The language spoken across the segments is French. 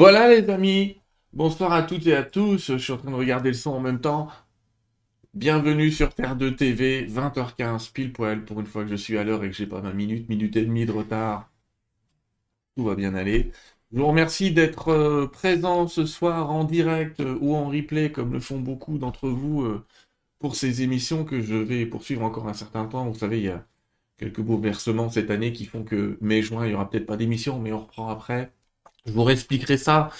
Voilà les amis, bonsoir à toutes et à tous, je suis en train de regarder le son en même temps. Bienvenue sur Terre 2 TV, 20h15 pile poil pour une fois que je suis à l'heure et que j'ai pas ma minute, minute et demie de retard. Tout va bien aller. Je vous remercie d'être euh, présent ce soir en direct euh, ou en replay comme le font beaucoup d'entre vous euh, pour ces émissions que je vais poursuivre encore un certain temps. Vous savez, il y a quelques bouleversements cette année qui font que mai-juin, il y aura peut-être pas d'émission, mais on reprend après. Je vous réexpliquerai ça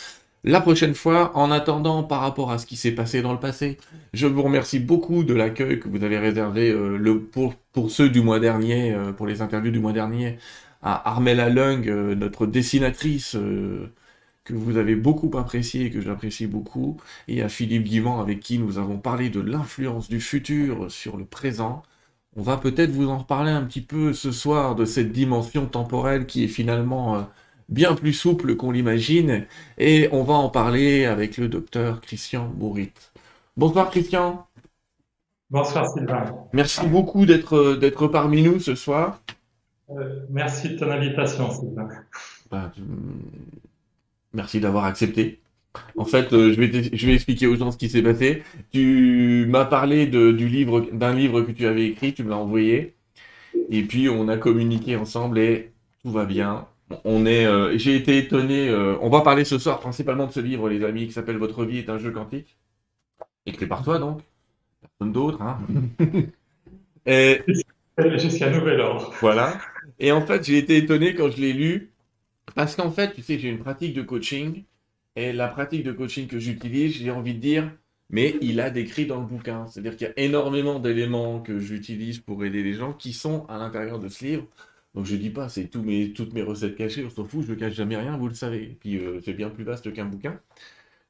la prochaine fois. En attendant, par rapport à ce qui s'est passé dans le passé, je vous remercie beaucoup de l'accueil que vous avez réservé euh, pour, pour ceux du mois dernier, euh, pour les interviews du mois dernier, à Armella Lung, euh, notre dessinatrice que vous avez beaucoup apprécié et que j'apprécie beaucoup, et à Philippe Guimand avec qui nous avons parlé de l'influence du futur sur le présent. On va peut-être vous en reparler un petit peu ce soir de cette dimension temporelle qui est finalement bien plus souple qu'on l'imagine, et on va en parler avec le docteur Christian Bourrit. Bonsoir Christian. Bonsoir Sylvain. Merci beaucoup d'être d'être parmi nous ce soir. Euh, merci de ton invitation Sylvain. Bah, merci d'avoir accepté. En fait, euh, je, vais je vais expliquer aux gens ce qui s'est passé. Tu m'as parlé de, du livre, d'un livre que tu avais écrit, tu me l'as envoyé, et puis on a communiqué ensemble et tout va bien. On est, euh, j'ai été étonné. Euh, on va parler ce soir principalement de ce livre, les amis, qui s'appelle Votre vie est un jeu quantique, écrit par toi donc, personne d'autre. Hein Et jusqu'à nouvel ordre. Voilà. Et en fait, j'ai été étonné quand je l'ai lu, parce qu'en fait, tu sais, j'ai une pratique de coaching, et la pratique de coaching que j'utilise, j'ai envie de dire, mais il a décrit dans le bouquin. C'est-à-dire qu'il y a énormément d'éléments que j'utilise pour aider les gens qui sont à l'intérieur de ce livre. Donc je dis pas, c'est mes, toutes mes recettes cachées, on s'en fout, je ne cache jamais rien, vous le savez. Puis euh, c'est bien plus vaste qu'un bouquin.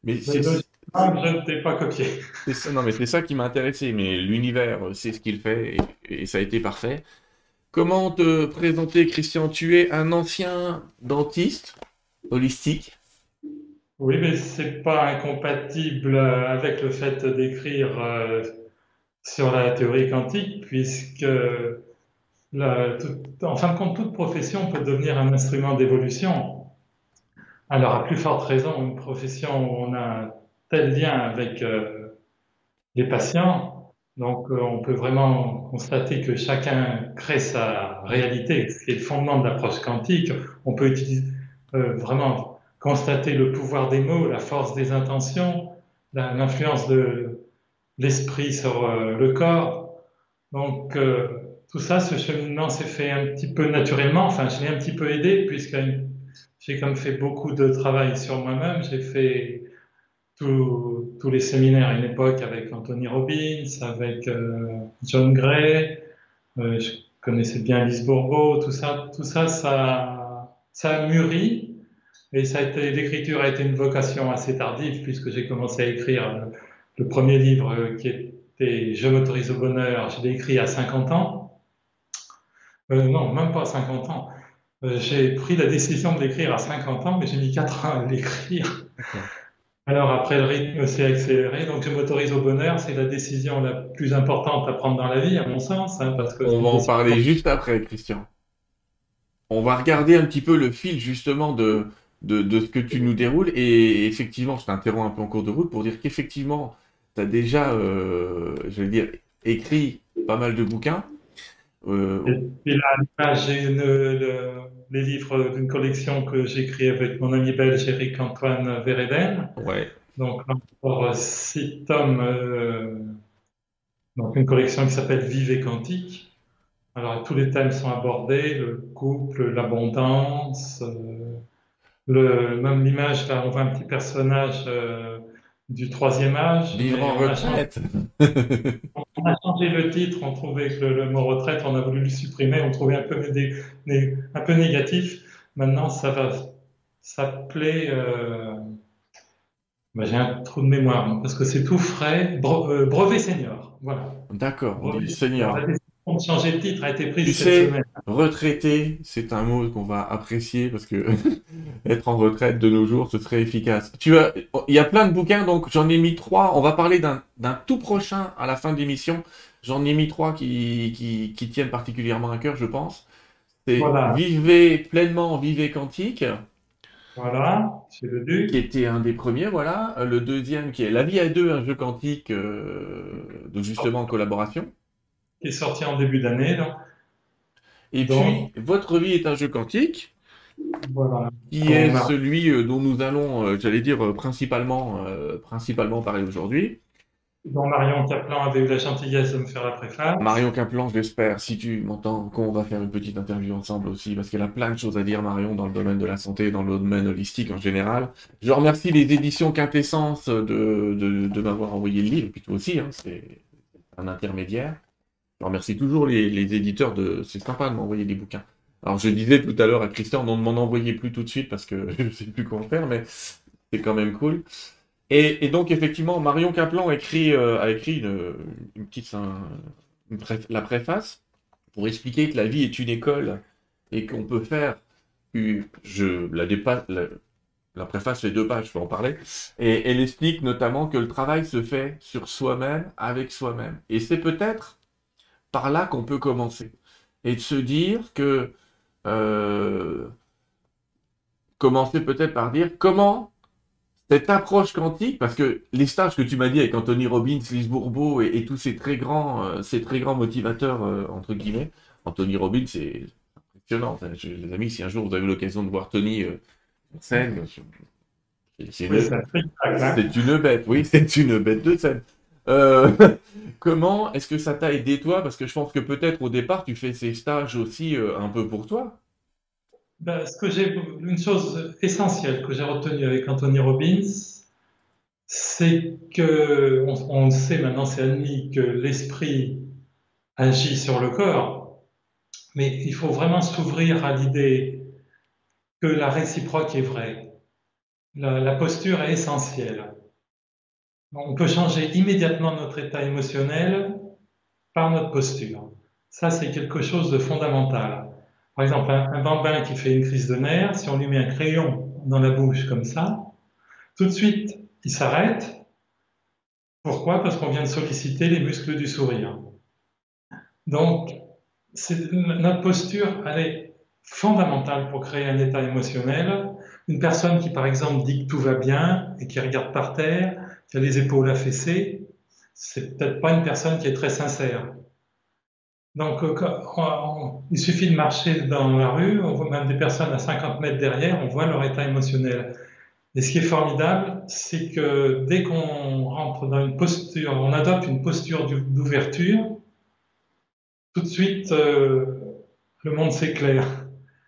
Mais c'est je ne t'ai pas copié. Ça, non, mais c'est ça qui m'a intéressé. Mais l'univers, euh, c'est ce qu'il fait et, ça a été parfait. Comment te présenter, Christian? Tu es un ancien dentiste holistique? Oui, mais c'est pas incompatible avec le fait d'écrire euh, sur la théorie quantique, puisque en fin de compte, toute profession peut devenir un instrument d'évolution. Alors, à plus forte raison, une profession où on a un tel lien avec euh, les patients, donc euh, on peut vraiment constater que chacun crée sa réalité, ce qui est le fondement de l'approche quantique. On peut utiliser, euh, vraiment constater le pouvoir des mots, la force des intentions, l'influence de l'esprit sur le corps. Donc, tout ça, ce cheminement s'est fait un petit peu naturellement. Enfin, je l'ai un petit peu aidé puisque j'ai comme fait beaucoup de travail sur moi-même. J'ai fait tous les séminaires à une époque avec Anthony Robbins, avec euh, John Gray. Euh, je connaissais bien Lise Bourbeau. Tout ça, tout ça, ça, ça a mûri. Et ça a été, l'écriture a été une vocation assez tardive puisque j'ai commencé à écrire le premier livre qui était Je m'autorise au bonheur. Je l'ai écrit à 50 ans. Euh, non, même pas 50 ans. Euh, j'ai pris la décision de l'écrire à 50 ans, mais j'ai mis 4 ans à l'écrire. Alors après, le rythme s'est accéléré, donc je m'autorise au bonheur. C'est la décision la plus importante à prendre dans la vie, à mon sens. Hein, parce que On va en parler juste après, Christian. On va regarder un petit peu le fil justement de, de, de ce que tu nous déroules. Et effectivement, je t'interromps un peu en cours de route pour dire qu'effectivement, tu as déjà, euh, je vais dire, écrit pas mal de bouquins. Euh, et, là, j'ai les livres d'une collection que créée avec mon ami belge Eric Antoine Vereden. Ouais. Donc, encore six tomes. Euh, donc, une collection qui s'appelle Vive et Quantique. Alors, tous les thèmes sont abordés le couple, l'abondance, euh, le, même l'image, là, on voit un petit personnage du troisième âge. Vivre en retraite. on a changé le titre, on trouvait que le, mot retraite, on a voulu le supprimer, on trouvait un peu, un peu négatif. Maintenant, ça va s'appeler. Euh... Ben, J'ai un trou de mémoire, parce que c'est tout frais. Euh, brevet senior. Voilà. D'accord, senior changer de titre a été pris tu sais, Retraité, c'est un mot qu'on va apprécier parce que être en retraite de nos jours, ce serait efficace. Tu as, il y a plein de bouquins, donc j'en ai mis trois. On va parler d'un tout prochain à la fin de l'émission. J'en ai mis trois qui, qui, qui, tiennent particulièrement à cœur, je pense. C'est Vivez pleinement, vivez quantique. Voilà, c'est le Duc. Qui était un des premiers, voilà. Le deuxième qui est La vie à deux, un jeu quantique euh, de justement en collaboration. Qui est sorti en début d'année. Et Donc- puis, Votre vie est un jeu quantique, Voilà. qui est a- celui euh, dont nous allons, euh, j'allais dire, euh, principalement, euh, principalement parler aujourd'hui. dont Marion Caplan avait eu la gentillesse de me faire la préface. Marion Caplan, j'espère, si tu m'entends, qu'on va faire une petite interview ensemble aussi, parce qu'elle a plein de choses à dire, Marion, dans le domaine de la santé, dans le domaine holistique en général. Je remercie les éditions Quintessence de, de, de m'avoir envoyé le livre, et puis toi aussi, hein, c'est un intermédiaire. Je remercie toujours les, éditeurs de... C'est sympa de m'envoyer des bouquins. Alors, je disais tout à l'heure à Christian, non, ne m'en envoyez plus tout de suite, parce que je ne sais plus quoi faire, mais c'est quand même cool. Et, donc, effectivement, Marion Caplan a écrit, euh, a écrit une, petite, la préface pour expliquer que la vie est une école et qu'on peut faire, je la dépasse, la préface fait deux pages, je peux en parler, et elle explique notamment que le travail se fait sur soi-même, avec soi-même. Et c'est peut-être par là qu'on peut commencer. Et de se dire que, euh, commencer peut-être par dire comment cette approche quantique, parce que les stages que tu m'as dit avec Anthony Robbins, Lise Bourbeau et, et tous ces très grands, euh, ces très grands motivateurs, euh, entre guillemets, Anthony Robbins, c'est impressionnant. Je- les amis, si un jour vous avez l'occasion de voir Tony sur scène, c'est une bête, oui, c'est une bête de scène. Comment est-ce que ça t'a aidé toi? Parce que je pense que peut-être au départ, tu fais ces stages aussi euh, un peu pour toi. Ce que j'ai, une chose essentielle que j'ai retenue avec Anthony Robbins, c'est que, on, sait maintenant, c'est admis que l'esprit agit sur le corps, mais il faut vraiment s'ouvrir à l'idée que la réciproque est vraie. La posture est essentielle. On peut changer immédiatement notre état émotionnel par notre posture. Ça, c'est quelque chose de fondamental. Par exemple, un, bambin qui fait une crise de nerfs, si on lui met un crayon dans la bouche comme ça, tout de suite, il s'arrête. Pourquoi? Parce qu'on vient de solliciter les muscles du sourire. Donc, notre posture, elle est fondamentale pour créer un état émotionnel. Une personne qui, par exemple, dit que tout va bien et qui regarde par terre, qui a les épaules affaissées, c'est peut-être pas une personne qui est très sincère. Donc, euh, il suffit de marcher dans la rue, on voit même des personnes à 50 mètres derrière, on voit leur état émotionnel. Et ce qui est formidable, c'est que dès qu'on rentre dans une posture, on adopte une posture d'ou- d'ouverture, tout de suite, euh, le monde s'éclaire.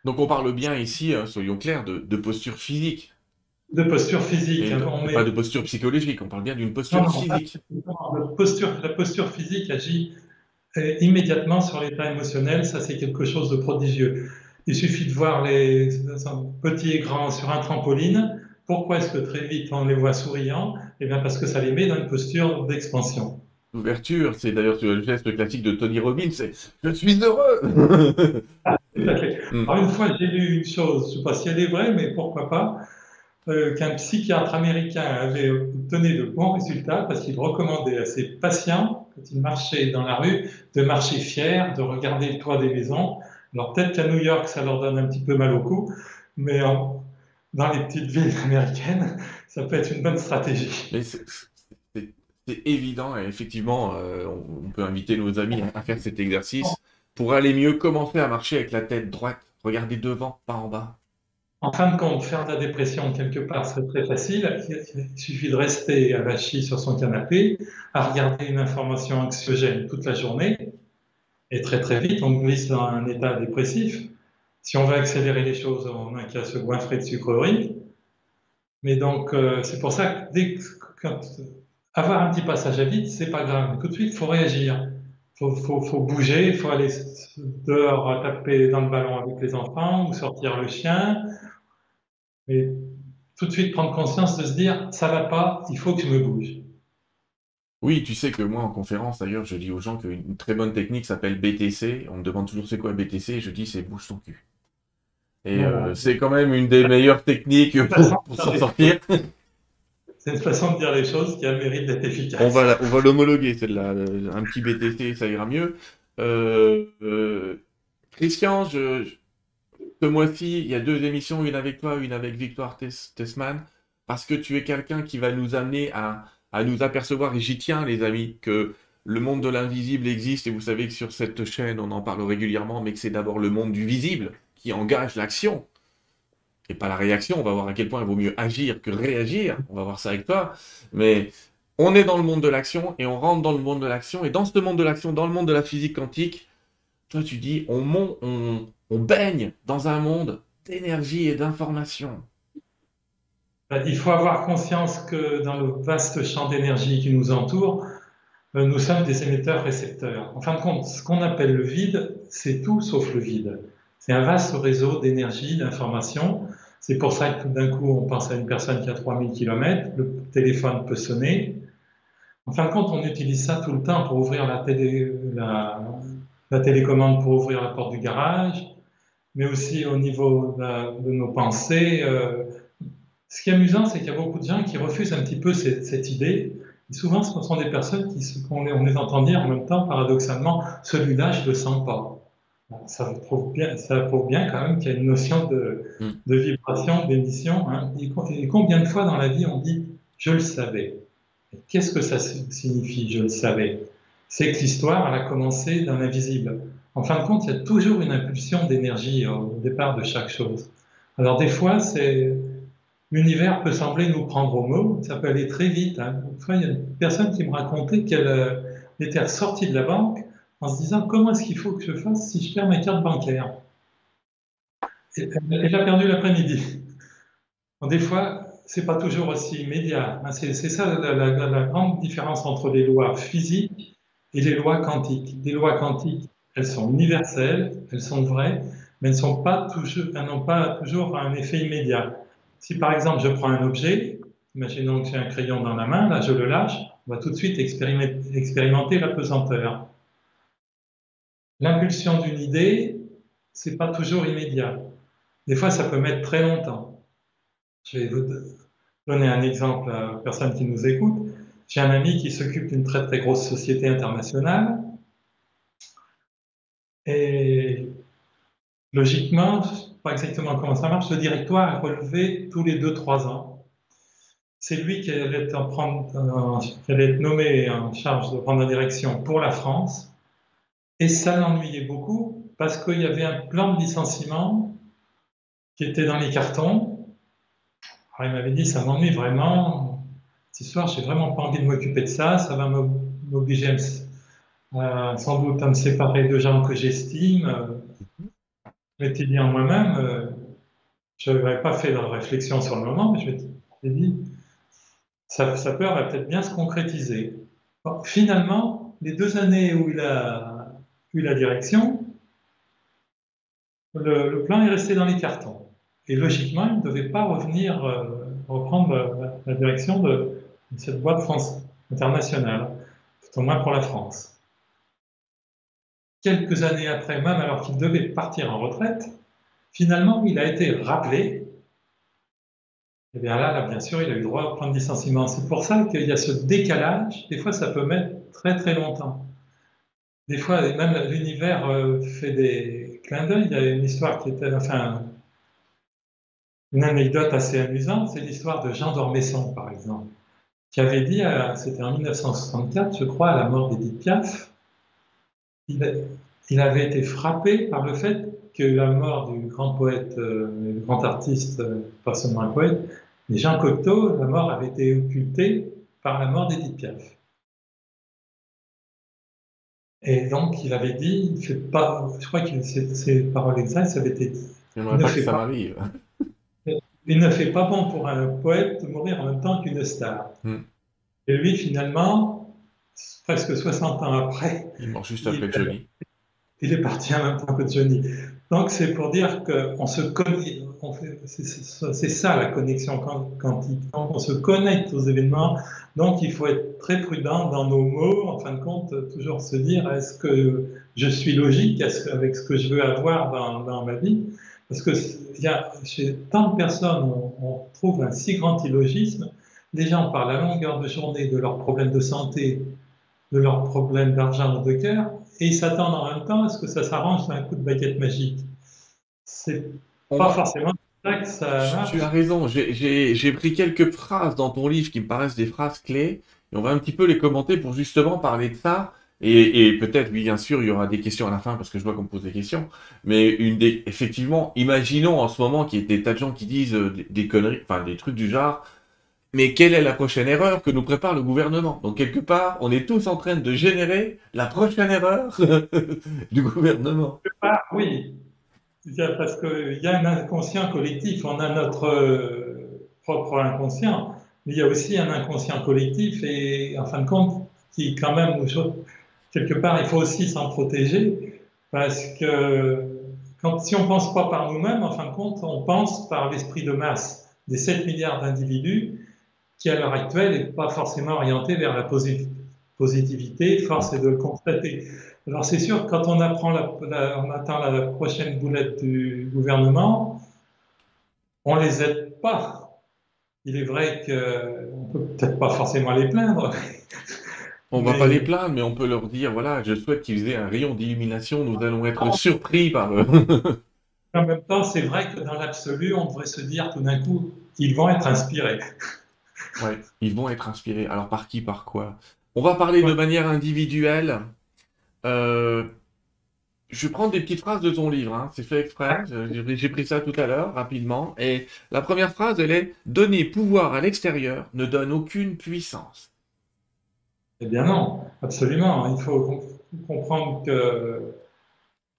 Donc on parle bien ici, hein, soyons clairs, de posture physique, De posture physique, et de- on met- pas de posture psychologique, on parle bien d'une posture Non, non, physique. La posture, la posture physique agit euh, immédiatement sur l'état émotionnel, ça c'est quelque chose de prodigieux. Il suffit de voir les petits et grands sur un trampoline. Pourquoi est-ce que très vite on les voit souriants? Eh bien parce que ça les met dans une posture d'expansion. L'ouverture, c'est d'ailleurs le geste classique de Tony Robbins, c'est « Je suis heureux fait. Mm. Alors une fois j'ai lu une chose, je ne sais pas si elle est vraie, mais pourquoi pas, euh, qu'un psychiatre américain avait obtenu de bons résultats parce qu'il recommandait à ses patients, quand ils marchaient dans la rue, de marcher fiers, de regarder le toit des maisons. Alors peut-être qu'à New York, ça leur donne un petit peu mal au cou, mais dans les petites villes américaines, ça peut être une bonne stratégie. C'est évident, et effectivement, euh, on, on peut inviter nos amis à faire cet exercice pour aller mieux commencer à marcher avec la tête droite, regarder devant, pas en bas. En fin de compte, faire de la dépression quelque part, c'est très facile. Il suffit de rester avachi sur son canapé, à regarder une information anxiogène toute la journée, et très très vite, on glisse dans un état dépressif. Si on veut accélérer les choses, on n'a qu'à se goinfrer de sucreries. Mais donc, euh, c'est pour ça que dès que un petit passage à vide, c'est pas grave. Tout de suite, il faut réagir. Il faut, bouger, il faut aller dehors taper dans le ballon avec les enfants ou sortir le chien. Tout de suite prendre conscience de se dire, ça va pas, il faut que je me bouge. Oui, tu sais que moi en conférence d'ailleurs, je dis aux gens qu'une très bonne technique s'appelle BTC. On me demande toujours c'est quoi BTC, et je dis c'est bouge ton cul. Et euh, c'est quand même une des meilleures techniques pour, pour s'en sortir. C'est une façon de dire les choses qui a le mérite d'être efficace. On va, on va l'homologuer, celle-là. Euh, Un petit BTC, ça ira mieux. Euh, euh, Christian, je- Ce mois-ci, il y a deux émissions, une avec toi, une avec Victoire Tessman, parce que tu es quelqu'un qui va nous amener à, nous apercevoir, et j'y tiens les amis, que le monde de l'invisible existe, et vous savez que sur cette chaîne, on en parle régulièrement, mais que c'est d'abord le monde du visible qui engage l'action, et pas la réaction. On va voir à quel point il vaut mieux agir que réagir. On va voir ça avec toi. Mais on est dans le monde de l'action, et on rentre dans le monde de l'action, et dans ce monde de l'action, dans le monde de la physique quantique, toi tu dis, on, on, on baigne dans un monde d'énergie et d'information. Ben, il faut avoir conscience que dans le vaste champ d'énergie qui nous entoure, euh, nous sommes des émetteurs-récepteurs. En fin de compte, ce qu'on appelle le vide, c'est tout sauf le vide. C'est un vaste réseau d'énergie, d'information. C'est pour ça que tout d'un coup, on pense à une personne qui a 3000 km, le téléphone peut sonner. En fin de compte, on utilise ça tout le temps pour ouvrir la télécommande, pour ouvrir la porte du garage, mais aussi au niveau de, nos pensées. Euh. ce qui est amusant, c'est qu'il y a beaucoup de gens qui refusent un petit peu cette, cette idée souvent, ce sont des personnes qui, on les entend dire en même temps, paradoxalement, celui-là, je ne le sens pas. Ça prouve bien, ça prouve bien quand même qu'il y a une notion de, mm. de vibration, d'émission. Hein. Et, combien de fois dans la vie on dit je le savais Qu'est-ce que ça signifie je le savais? C'est que l'histoire, elle a commencé dans l'invisible. En fin de compte, il y a toujours une impulsion d'énergie au départ de chaque chose. Alors des fois, c'est l'univers peut sembler nous prendre au mot, ça peut aller très vite. Hein. il y a une personne qui me racontait qu'elle euh, était sortie de la banque en se disant comment est-ce qu'il faut que je fasse si je perds ma carte bancaire? elle a perdu l'après-midi. des fois, c'est pas toujours aussi immédiat. Hein. C'est ça la, la, grande différence entre les lois physiques et les lois quantiques. Les lois quantiques, elles sont universelles, elles sont vraies, mais elles n'ont pas, pas toujours un effet immédiat. Si par exemple je prends un objet, imaginons que j'ai un crayon dans la main, là je le lâche, on va tout de suite expérimenter la pesanteur. L'impulsion d'une idée, c'est pas toujours immédiat. Des fois, ça peut mettre très longtemps. Je vais vous donner un exemple à personne qui nous écoute. J'ai un ami qui s'occupe d'une très très grosse société internationale. Et logiquement, pas exactement comment ça marche, le directoire est relevé tous les 2-3 ans. C'est lui qui allait, être prendre, qui allait être nommé en charge de prendre la direction pour la France. Et ça l'ennuyait beaucoup parce qu'il y avait un plan de licenciement qui était dans les cartons. Alors il m'avait dit, ça m'ennuie vraiment. Ce soir, j'ai vraiment pas envie de m'occuper de ça. Ça va m'obliger euh, sans doute à me séparer de gens que j'estime m'étais dit en moi-même, euh, je n'avais pas fait de réflexion sur le moment, mais je m'étais dit, sa, peur va peut-être bien se concrétiser. finalement, les deux années où il a eu la direction, le, plan est resté dans les cartons. Et logiquement, il ne devait pas revenir euh, reprendre la, direction de, de, cette boîte France internationale, tout au moins pour la France quelques années après, même alors qu'il devait partir en retraite, finalement, il a été rappelé. Et bien là, bien sûr, il a eu droit à prendre licenciement. C'est pour ça qu'il y a ce décalage. Des fois, ça peut mettre très très longtemps. Des fois, même l'univers euh, fait des clins d'œil. Il y a une histoire qui était, enfin, une anecdote assez amusante, c'est l'histoire de Jean d'Ormesson, par exemple, qui avait dit, c'était en 1964, je crois, à la mort d'Edith Piaf, il, avait été frappé par le fait que la mort du grand poète, euh, du grand artiste, euh, pas seulement un poète, mais Jean Cocteau, la mort avait été occultée par la mort d'Edith Piaf. Et donc, il avait dit, pas, je crois que ses paroles exactes, ça avait été Il ne, fait pas, il ne fait pas bon pour un poète de mourir en même temps qu'une star. Hmm. Et lui, finalement, presque 60 ans après. Il juste après Johnny. Il est parti en même temps que Johnny. Donc c'est pour dire qu'on se connaît, c'est ça la connexion quantique. on se connecte aux événements, donc il faut être très prudent dans nos mots, en fin de compte, toujours se dire est-ce que je suis logique? Avec ce que je veux avoir dans, ma vie? Parce que y a, chez tant de personnes, on, on trouve un si grand illogisme. Les gens parlent à longueur de journée de leurs problèmes de santé, de leurs problèmes d'argent ou de cœur, et ils s'attendent en même temps à ce que ça s'arrange d'un coup de baguette magique. C'est pas forcément que ça Tu as raison, j'ai pris quelques phrases dans ton livre qui me paraissent des phrases clés, et on va un petit peu les commenter pour justement parler de ça. Et, peut-être, oui, bien sûr, il y aura des questions à la fin parce que je vois qu'on me pose des questions. Mais une des, effectivement, imaginons en ce moment qu'il y ait des tas de gens qui disent euh, des conneries, enfin des trucs du genre. Mais quelle est la prochaine erreur que nous prépare le gouvernement? Donc quelque part, on est tous en train de générer la prochaine erreur du gouvernement. oui, parce qu'il y a un inconscient collectif, on a notre euh, propre inconscient, mais il y a aussi un inconscient collectif et en fin de compte, qui quand même, quelque part, il faut aussi s'en protéger parce que si on ne pense pas par nous-mêmes, en fin de compte, on pense par l'esprit de masse des 7 milliards d'individus qui, à l'heure actuelle, n'est pas forcément orienté vers la positivité, force est de le constater. Alors c'est sûr, quand on apprend la, on attend la prochaine boulette du gouvernement, on les aide pas. Il est vrai qu'on peut peut-être pas forcément les plaindre. On va pas les plaindre, mais on peut leur dire, voilà, je souhaite qu'ils aient un rayon d'illumination, nous allons être surpris par eux. en même temps, c'est vrai que dans l'absolu, on devrait se dire tout d'un coup, ils vont être inspirés. Ouais, ils vont être inspirés. Alors par qui, par quoi? On va parler de manière individuelle. Euh, je prends des petites phrases de ton livre, hein. c'est fait exprès. J'ai pris ça tout à l'heure, rapidement. Et la première phrase, elle est Donner pouvoir à l'extérieur ne donne aucune puissance. Eh bien non, absolument. Il faut comprendre que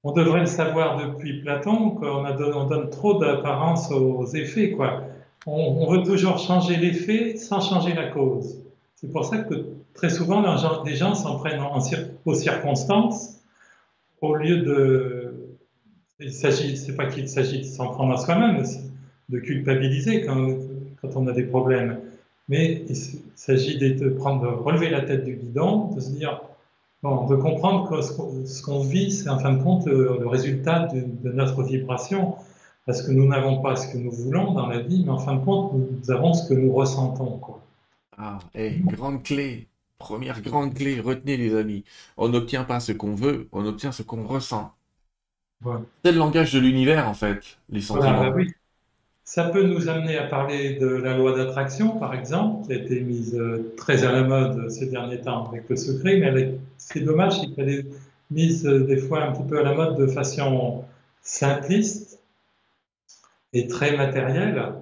on devrait le savoir depuis Platon, qu'on on donne trop d'apparence aux effets. Quoi. On, veut toujours changer l'effet sans changer la cause. C'est pour ça que très souvent, les gens s'en prennent aux circonstances au lieu de. Il s'agit, c'est pas qu'il s'agit de s'en prendre à soi-même, de culpabiliser quand, on a des problèmes, mais il s'agit de, de relever la tête du guidon, de se dire, bon, de comprendre que ce qu'on vit, c'est en fin de compte le, résultat de, notre vibration, parce que nous n'avons pas ce que nous voulons dans la vie, mais en fin de compte, nous avons ce que nous ressentons. Quoi. Ah, et grande clé, première grande clé, retenez les amis, on n'obtient pas ce qu'on veut, on obtient ce qu'on ressent. C'est le langage de l'univers en fait, les sentiments. Bah oui. Ça peut nous amener à parler de la loi d'attraction, par exemple, qui a été mise euh, très à la mode ces derniers temps avec le secret, mais c'est dommage, c'est qu'elle est mise euh, des fois un petit peu à la mode de façon simpliste et très matérielle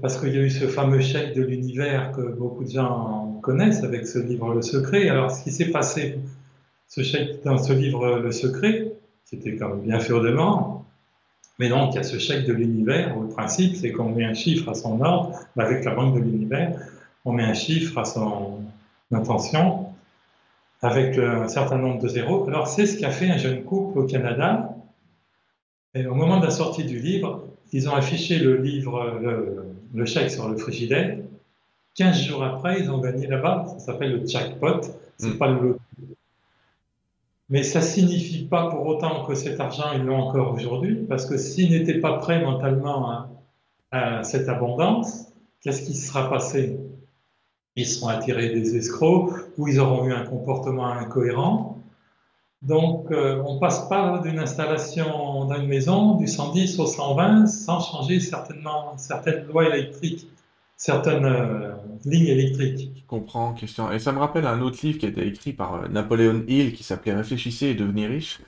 parce qu'il y a eu ce fameux chèque de l'univers que beaucoup de gens connaissent avec ce livre Le Secret. Alors, ce qui s'est passé ce chèque, dans ce livre Le Secret, qui était quand même bien demeurant, mais donc il y a ce chèque de l'univers où le principe c'est qu'on met un chiffre à son ordre, avec la banque de l'univers, on met un chiffre à son intention avec un certain nombre de zéros. Alors, c'est ce qu'a fait un jeune couple au Canada. Et au moment de la sortie du livre, ils ont affiché le livre, le, chèque sur le frigidaire. 15 jours après, ils ont gagné là-bas. Ça s'appelle le jackpot. C'est mm. pas le Mais ça signifie pas pour autant que cet argent, ils l'ont encore aujourd'hui, parce que s'ils n'étaient pas prêts mentalement à, cette abondance, qu'est-ce qui sera passé? Ils seront attirés des escrocs, ou ils auront eu un comportement incohérent, donc, euh, on passe pas d'une installation dans une maison du 110 au 120 sans changer certainement certaines lois électriques, certaines euh, lignes électriques. Je comprends, question. Et ça me rappelle un autre livre qui a été écrit par euh, Napoléon Hill qui s'appelait Réfléchissez et devenez riche.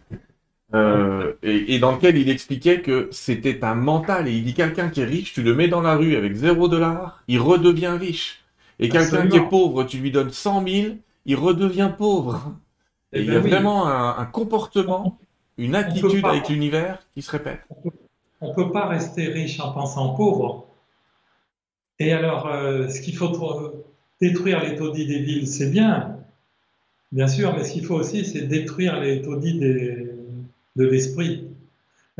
et, dans lequel il expliquait que c'était un mental. Et il dit quelqu'un qui est riche, tu le mets dans la rue avec 0 dollar, il redevient riche. Et quelqu'un qui est pauvre, tu lui donnes 100 000, il redevient pauvre. Et, il y a eh ben vraiment un, comportement, une attitude avec l'univers qui se répète. On ne peut pas rester riche en pensant pauvre. Et alors, euh, ce qu'il faut détruire les taudis des villes, c'est bien, bien sûr, mais ce qu'il faut aussi, c'est détruire les taudis de l'esprit.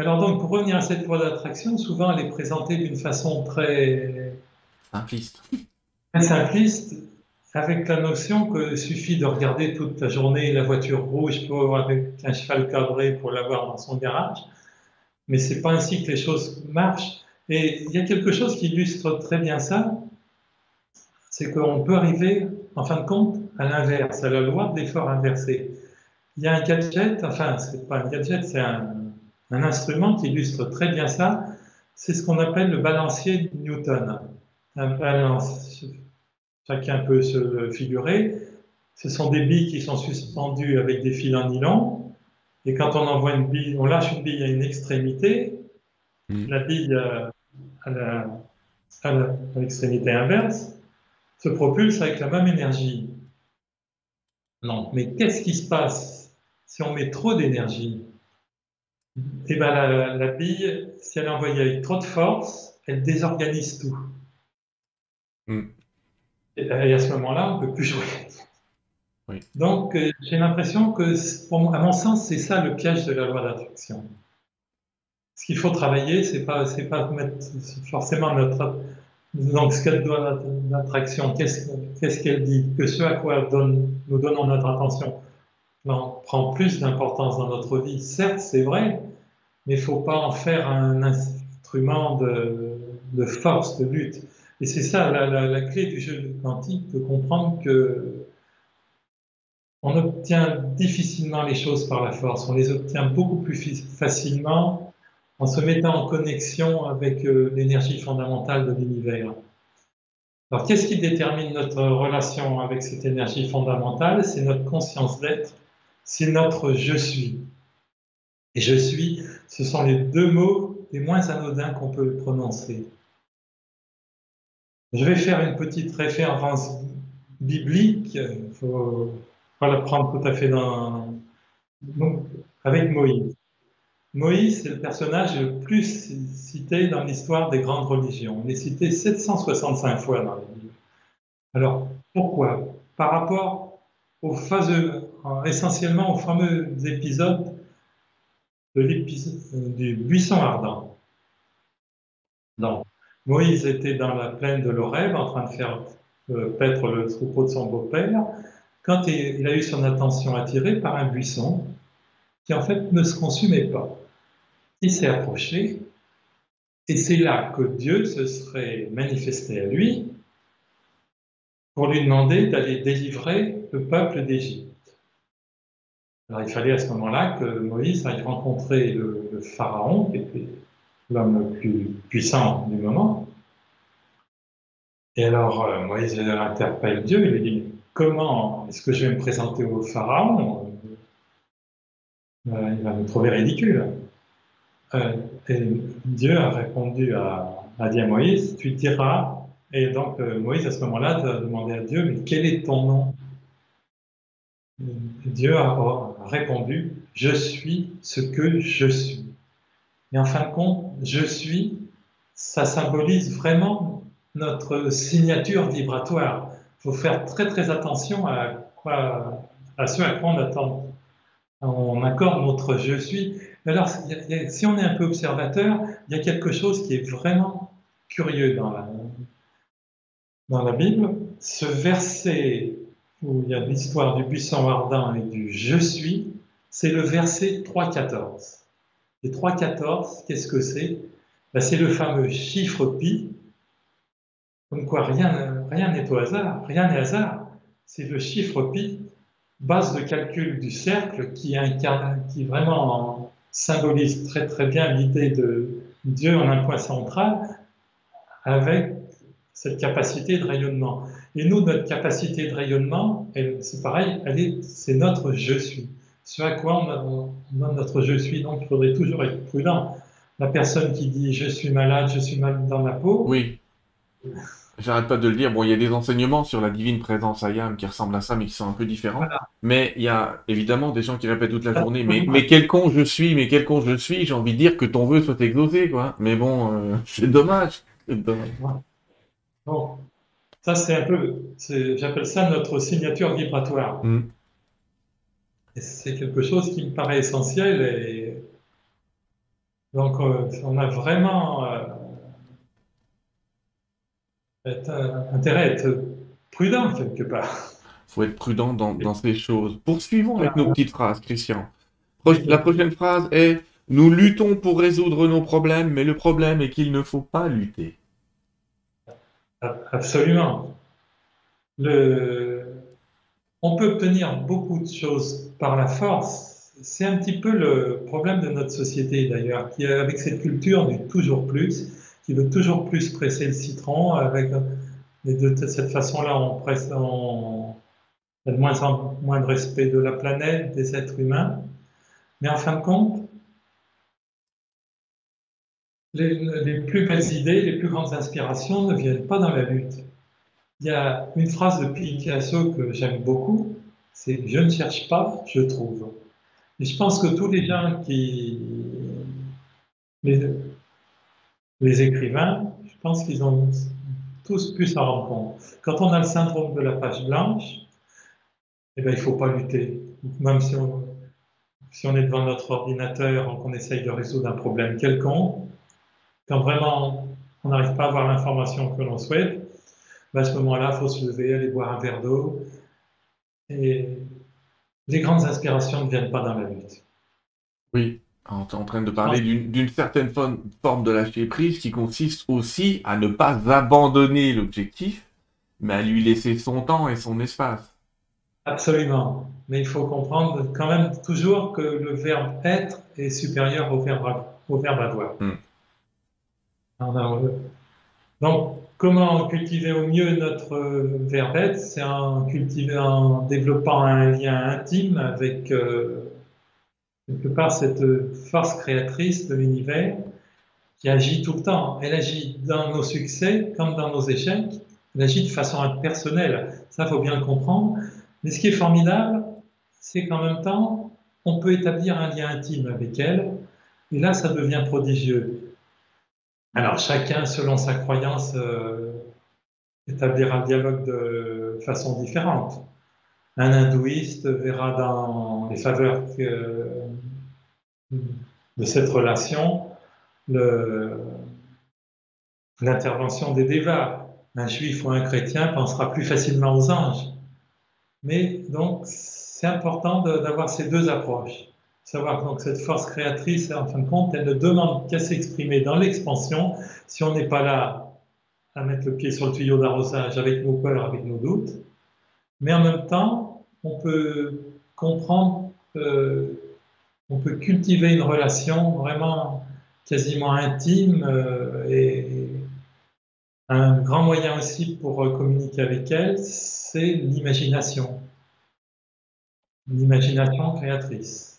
Alors donc, pour revenir à cette loi d'attraction, souvent elle est présentée d'une façon très simpliste. Très simpliste, avec la notion qu'il suffit de regarder toute la journée la voiture rouge pour, avec un cheval cadré pour l'avoir dans son garage. Mais c'est pas ainsi que les choses marchent. Et il y a quelque chose qui illustre très bien ça, c'est qu'on peut arriver, en fin de compte, à l'inverse, à la loi de l'effort inversé. Il y a un gadget, enfin, c'est pas un gadget, c'est un, Un instrument qui illustre très bien ça, c'est ce qu'on appelle le balancier de Newton. Un balance, chacun peut se figurer. Ce sont des billes qui sont suspendues avec des fils en nylon. Et quand on envoie une bille, on lâche une bille à une extrémité, mm. la bille euh, à l'extrémité inverse se propulse avec la même énergie. Non, mais qu'est-ce qui se passe si on met trop d'énergie? Eh bien, la, bille, si elle est envoyée avec trop de force, elle désorganise tout. Hmm. Et, à ce moment-là, on ne peut plus jouer. Donc, euh, j'ai l'impression que, à mon sens, c'est ça le piège de la loi d'attraction. Ce qu'il faut travailler, c'est pas, c'est pas mettre forcément notre donc, ce qu'elle doit l'attraction, qu'est-ce qu'elle dit Que ce à quoi nous donnons notre attention prend plus d'importance dans notre vie. Certes, c'est vrai, mais il ne faut pas en faire un instrument de, force, de lutte. Et c'est ça la, clé du jeu quantique, de comprendre que on obtient difficilement les choses par la force, on les obtient beaucoup plus facilement en se mettant en connexion avec euh, l'énergie fondamentale de l'univers. Alors, qu'est-ce qui détermine notre relation avec cette énergie fondamentale? C'est notre conscience d'être, c'est notre je suis. Et je suis, ce sont les deux mots les moins anodins qu'on peut prononcer. Je vais faire une petite référence biblique, il faut pas la prendre tout à fait avec Moïse. Moïse est le personnage le plus cité dans l'histoire des grandes religions. Il est cité 765 fois dans les livres. Alors, pourquoi? Par rapport essentiellement aux fameux épisodes de du buisson ardent. Moïse était dans la plaine de l'Oreb en train de faire euh, paître le troupeau de son beau-père quand il a eu son attention attirée par un buisson qui en fait ne se consumait pas il s'est approché, et c'est là que Dieu se serait manifesté à lui pour lui demander d'aller délivrer le peuple d'Égypte. Alors il fallait à ce moment-là que Moïse aille rencontrer le, Pharaon, l'homme le plus puissant du moment. Et alors euh, Moïse interpelle Dieu, il lui dit, comment est-ce que je vais me présenter au Pharaon? Euh, Il va me trouver ridicule. Euh, et Dieu a répondu à, à Moïse, tu diras, et donc euh, Moïse à ce moment-là a demandé à Dieu, mais quel est ton nom? Dieu a répondu, je suis ce que je suis. Et en fin de compte, je suis, ça symbolise vraiment notre signature vibratoire. Il faut faire très très attention à, quoi, ce à quoi on attend. On accorde notre je suis alors, si on est un peu observateur, il y a quelque chose qui est vraiment curieux dans la, dans la Bible. Ce verset où il y a l'histoire du buisson ardent et du je suis, c'est le verset 3.14. Et 3.14, qu'est-ce que c'est? Ben, C'est le fameux chiffre pi, comme quoi rien n'est au hasard, rien n'est hasard. C'est le chiffre pi, base de calcul du cercle, qui, incarne, qui vraiment symbolise très très bien l'idée de Dieu en un point central avec cette capacité de rayonnement. Et nous, notre capacité de rayonnement, c'est pareil, c'est notre je suis. Ce à quoi on, donne notre je suis, donc il faudrait toujours être prudent. La personne qui dit je suis malade, je suis mal dans la peau. Oui. J'arrête pas de le dire. Bon, il y a des enseignements sur la divine présence Ayam qui ressemblent à ça, mais qui sont un peu différents. Mais il y a évidemment des gens qui répètent toute la journée, mais, mais quel con je suis, mais quel con je suis, j'ai envie de dire que ton vœu soit exaucé, quoi. Mais bon, euh, c'est dommage. Bon, ça c'est un peu, j'appelle ça notre signature vibratoire. Mm. C'est quelque chose qui me paraît essentiel et donc euh, on a vraiment euh, intérêt à être prudent quelque part. Il faut être prudent dans, ces choses. Poursuivons avec nos petites phrases, Christian. La prochaine phrase est Nous luttons pour résoudre nos problèmes, mais le problème est qu'il ne faut pas lutter. Absolument. Le... On peut obtenir beaucoup de choses par la force. c'est un petit peu le problème de notre société d'ailleurs, qui avec cette culture du toujours plus, qui veut toujours plus presser le citron, avec de cette façon-là, on presse, on a de moins en moins de respect de la planète, des êtres humains. Mais en fin de compte, les, plus belles idées, les plus grandes inspirations ne viennent pas dans la lutte. Il y a une phrase de Picasso que j'aime beaucoup, c'est Je ne cherche pas, je trouve. Et je pense que tous les gens qui. Les, écrivains, je pense qu'ils ont tous pu s'en rendre compte. Quand on a le syndrome de la page blanche, eh bien, il ne faut pas lutter. Même si on, si on est devant notre ordinateur, qu'on essaye de résoudre un problème quelconque, quand vraiment on n'arrive pas à avoir l'information que l'on souhaite, ben, à ce moment-là, il faut se lever, aller boire un verre d'eau. Et les grandes inspirations ne viennent pas dans la lutte. Oui, on est en train de parler d'une certaine forme de lâcher prise qui consiste aussi à ne pas abandonner l'objectif, mais à lui laisser son temps et son espace. Absolument. Mais il faut comprendre quand même toujours que le verbe être est supérieur au verbe, au verbe avoir. Hmm. Donc, comment cultiver au mieux notre verbe être C'est en, en développant un lien intime avec euh, quelque part cette force créatrice de l'univers qui agit tout le temps. Elle agit dans nos succès comme dans nos échecs. Elle agit de façon personnelle. Ça, faut bien le comprendre. Mais ce qui est formidable, c'est qu'en même temps, on peut établir un lien intime avec elle. Et là, ça devient prodigieux. Alors, chacun, selon sa croyance, euh, établira un dialogue de façon différente. Un hindouiste verra dans les faveurs de cette relation l'intervention des dévas. Un juif ou un chrétien pensera plus facilement aux anges. Mais donc, c'est important d'avoir ces deux approches. Savoir donc cette force créatrice, en fin de compte, elle ne demande qu'à s'exprimer dans l'expansion. Si on n'est pas là à mettre le pied sur le tuyau d'arrosage avec nos peurs, avec nos doutes, mais en même temps, on peut comprendre, on peut cultiver une relation vraiment quasiment intime euh, et un grand moyen aussi pour communiquer avec elle, c'est l'imagination. L'imagination créatrice.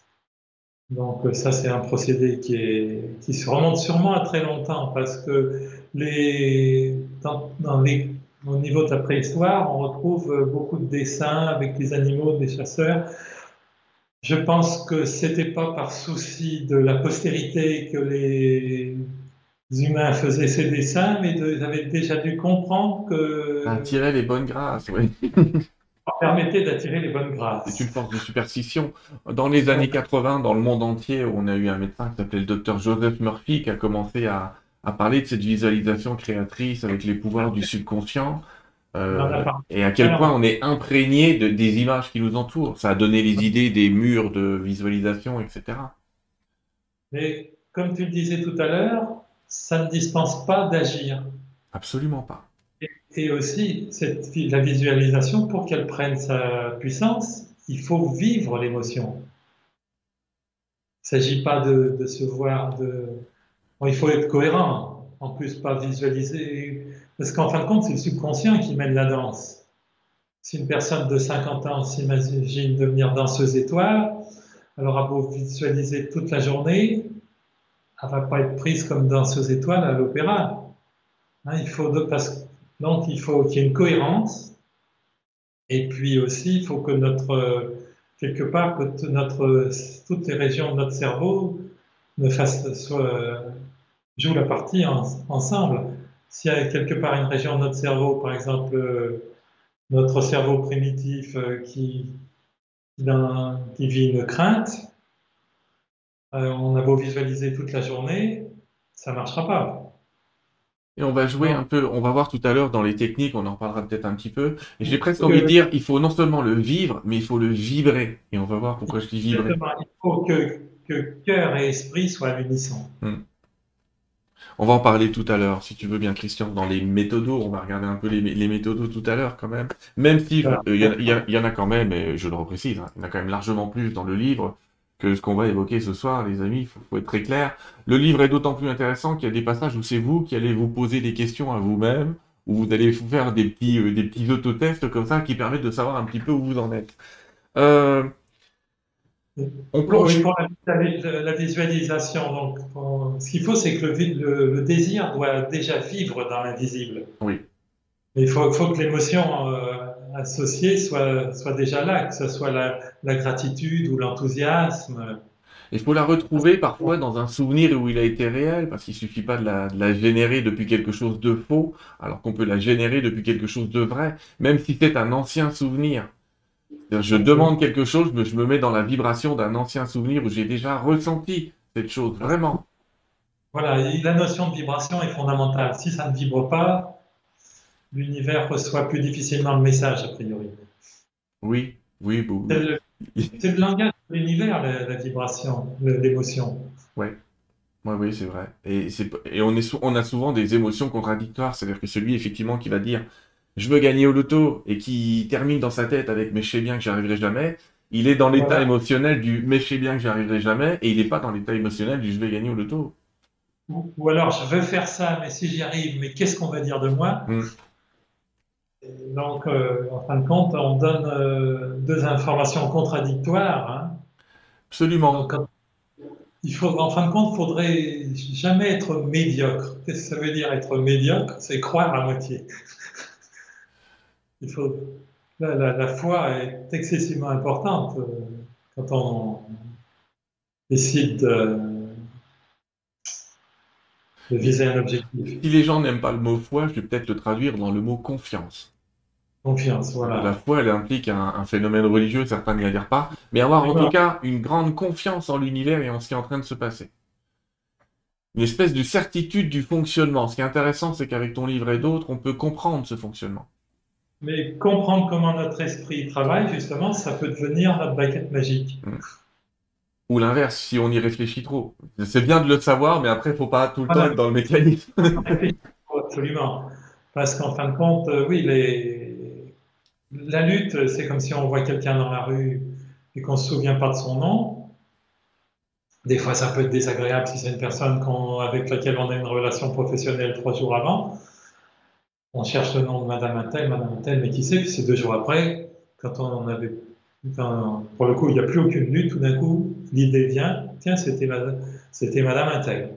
Donc ça, c'est un procédé qui, est, qui se remonte sûrement à très longtemps parce que les, dans les au niveau de la préhistoire, on retrouve euh, beaucoup de dessins avec les animaux des chasseurs. Je pense que c'était pas par souci de la postérité que les humains faisaient ces dessins, mais ils avaient déjà dû comprendre que. Attirer les bonnes grâces, oui. permettait d'attirer les bonnes grâces. C'est une force de superstition. Dans les années 80, dans le monde entier, on a eu un médecin qui s'appelait le docteur Joseph Murphy qui a commencé à, à parler de cette visualisation créatrice avec les pouvoirs du subconscient. Euh, et à quel point on est imprégné de, des images qui nous entourent. Ça a donné les idées des murs de visualisation, etc. Mais comme tu le disais tout à l'heure, ça ne dispense pas d'agir. Absolument pas. Et, aussi, la visualisation, pour qu'elle prenne sa puissance, il faut vivre l'émotion. Il ne s'agit pas de, de se voir, de, il faut être cohérent, en plus pas visualiser, parce qu'en fin de compte, c'est le subconscient qui mène la danse. Si une personne de 50 ans s'imagine devenir danseuse étoile, elle aura beau visualiser toute la journée, elle va pas être prise comme danseuse étoile à l'opéra. Hein, il faut donc il faut qu'il y ait une cohérence, et puis aussi il faut que notre quelque part que notre toutes les régions de notre cerveau fassent soit joue la partie ensemble. S'il y a quelque part une région de notre cerveau, par exemple euh, notre cerveau primitif euh, qui, qui vit une crainte, euh, on a beau visualiser toute la journée, ça ne marchera pas. Et on va jouer un peu, on va voir tout à l'heure dans les techniques, on en parlera peut-être un petit peu. Et j'ai presque envie de dire, il faut non seulement le vivre, mais il faut le vibrer. Et on va voir pourquoi je dis vibrer. Il faut que, cœur et esprit soient unissants. Hmm. On va en parler tout à l'heure, si tu veux bien, Christian, dans les méthodos. On va regarder un peu les, les méthodos tout à l'heure, quand même. Même si il y, en a quand même, et je le reprécise, hein, il y en a quand même largement plus dans le livre que ce qu'on va évoquer ce soir, les amis. Il faut, être très clair. Le livre est d'autant plus intéressant qu'il y a des passages où c'est vous qui allez vous poser des questions à vous-même, où vous allez faire des petits, euh, des petits autotests comme ça qui permettent de savoir un petit peu où vous en êtes. Euh, on plonge. pour la, visualisation, donc, ce qu'il faut, c'est que le, désir doit déjà vivre dans l'invisible. Oui. Il faut, faut que l'émotion euh, associée soit, soit déjà là, que ce soit la, gratitude ou l'enthousiasme. Il faut la retrouver parfois dans un souvenir où il a été réel, parce qu'il suffit pas de la, de la, générer depuis quelque chose de faux, alors qu'on peut la générer depuis quelque chose de vrai, même si c'est un ancien souvenir. Je demande quelque chose, mais je me mets dans la vibration d'un ancien souvenir où j'ai déjà ressenti cette chose, vraiment. Voilà, la notion de vibration est fondamentale. Si ça ne vibre pas, l'univers reçoit plus difficilement le message, a priori. Oui, oui, bon. C'est le, langage de l'univers, la, vibration, l'émotion. Oui. Oui, oui, c'est vrai. Et, et on, est, on a souvent des émotions contradictoires. C'est-à-dire que celui, effectivement, qui va dire je veux gagner au loto et qui termine dans sa tête avec mais je sais bien que j'y arriverai jamais, il est dans l'état émotionnel du mais je sais bien que j'y arriverai jamais et il n'est pas dans l'état émotionnel du je vais gagner au loto. Ou, alors je veux faire ça, mais si j'y arrive, mais qu'est-ce qu'on va dire de moi? Hmm. Donc, euh, en fin de compte, on donne euh, deux informations contradictoires. Hein. Absolument. il faut, en fin de compte, il faudrait jamais être médiocre. Qu'est-ce que ça veut dire être médiocre? C'est croire à moitié il faut, la, foi est excessivement importante euh, quand on décide de, viser un objectif. Si les gens n'aiment pas le mot foi, je vais peut-être le traduire dans le mot confiance. Confiance, voilà. La foi, elle implique un, phénomène religieux, certains n'y adhèrent pas, mais avoir en tout cas une grande confiance en l'univers et en ce qui est en train de se passer. Une espèce de certitude du fonctionnement. Ce qui est intéressant, c'est qu'avec ton livre et d'autres, on peut comprendre ce fonctionnement. Mais comprendre comment notre esprit travaille, justement, ça peut devenir notre baguette magique. Hmm. Ou l'inverse, si on y réfléchit trop. C'est bien de le savoir, mais après, il ne faut pas tout le temps être dans le mécanisme. Absolument. Parce qu'en fin de compte, euh, oui, les... la lutte, c'est comme si on voit quelqu'un dans la rue et qu'on ne se souvient pas de son nom. Des fois, ça peut être désagréable si c'est une personne avec laquelle on a une relation professionnelle trois jours avant on cherche le nom de Madame Intel, Madame Intel, mais qui sait, puis c'est deux jours après, quand on en pour le coup, il n'y a plus aucune lutte, tout d'un coup, l'idée vient, tiens, c'était Madame, c'était Madame Intel.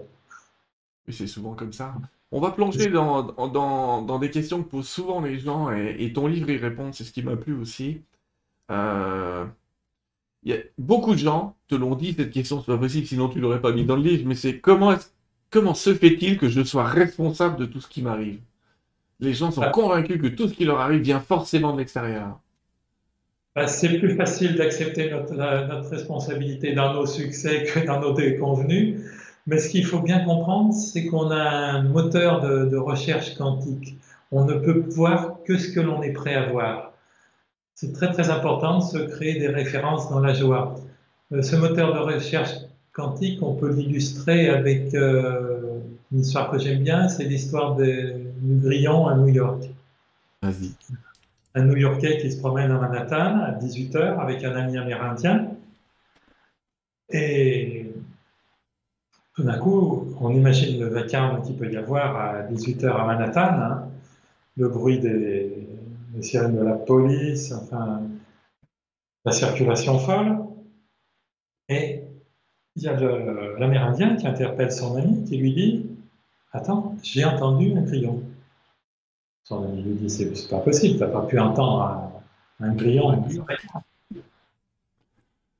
c'est souvent comme ça. On va plonger dans, dans, des questions que posent souvent les gens, et, ton livre y répond, c'est ce qui m'a plu aussi. Euh, y a, beaucoup de gens te l'ont dit, cette question, c'est pas possible, sinon tu l'aurais pas mis dans le livre, mais c'est comment, comment se fait-il que je sois responsable de tout ce qui m'arrive? Les gens sont convaincus que tout ce qui leur arrive vient forcément de l'extérieur. Bah, c'est plus facile d'accepter notre, responsabilité dans nos succès que dans nos déconvenus. Mais ce qu'il faut bien comprendre, c'est qu'on a un moteur de, recherche quantique. On ne peut voir que ce que l'on est prêt à voir. C'est très très important de se créer des références dans la joie. Euh, ce moteur de recherche quantique, on peut l'illustrer avec euh, une histoire que j'aime bien, c'est l'histoire du grillon à New York. Vas-y. Un New Yorkais qui se promène à Manhattan à 18h avec un ami amérindien. Et tout d'un coup, on imagine le vacarme qu'il peut y avoir à 18h à Manhattan, hein. le bruit des, sirènes de la police, la circulation folle. Et il y a l'Amérindien qui interpelle son ami, qui lui dit Attends, j'ai entendu un grillon. Son ami lui dit C'est pas possible, tu n'as pas pu entendre un, grillon.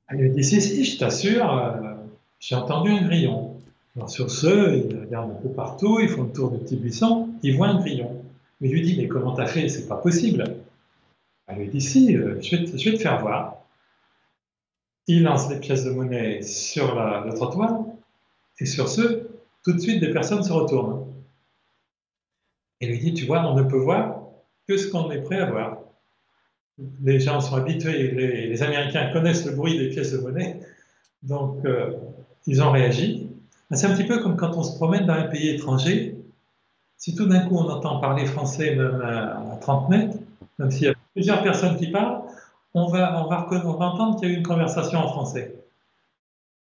Elle lui dit Si, si, je t'assure, euh, j'ai entendu un grillon. Alors sur ce, il regarde un peu partout, ils font le tour du petit buisson, il voit un grillon. Il lui dit Mais comment t'as fait? C'est pas possible. Elle lui dit Si, euh, je, vais te, faire voir. Il lance les pièces de monnaie sur le trottoir, et sur ce, tout de suite, des personnes se retournent. Et lui dit, tu vois, on ne peut voir que ce qu'on est prêt à voir. Les gens sont habitués, les, Américains connaissent le bruit des pièces de monnaie, donc euh, ils ont réagi. C'est un petit peu comme quand on se promène dans un pays étranger. Si tout d'un coup on entend parler français même à, 30 mètres, même s'il y a plusieurs personnes qui parlent, on va, on va, on va entendre qu'il y a eu une conversation en français.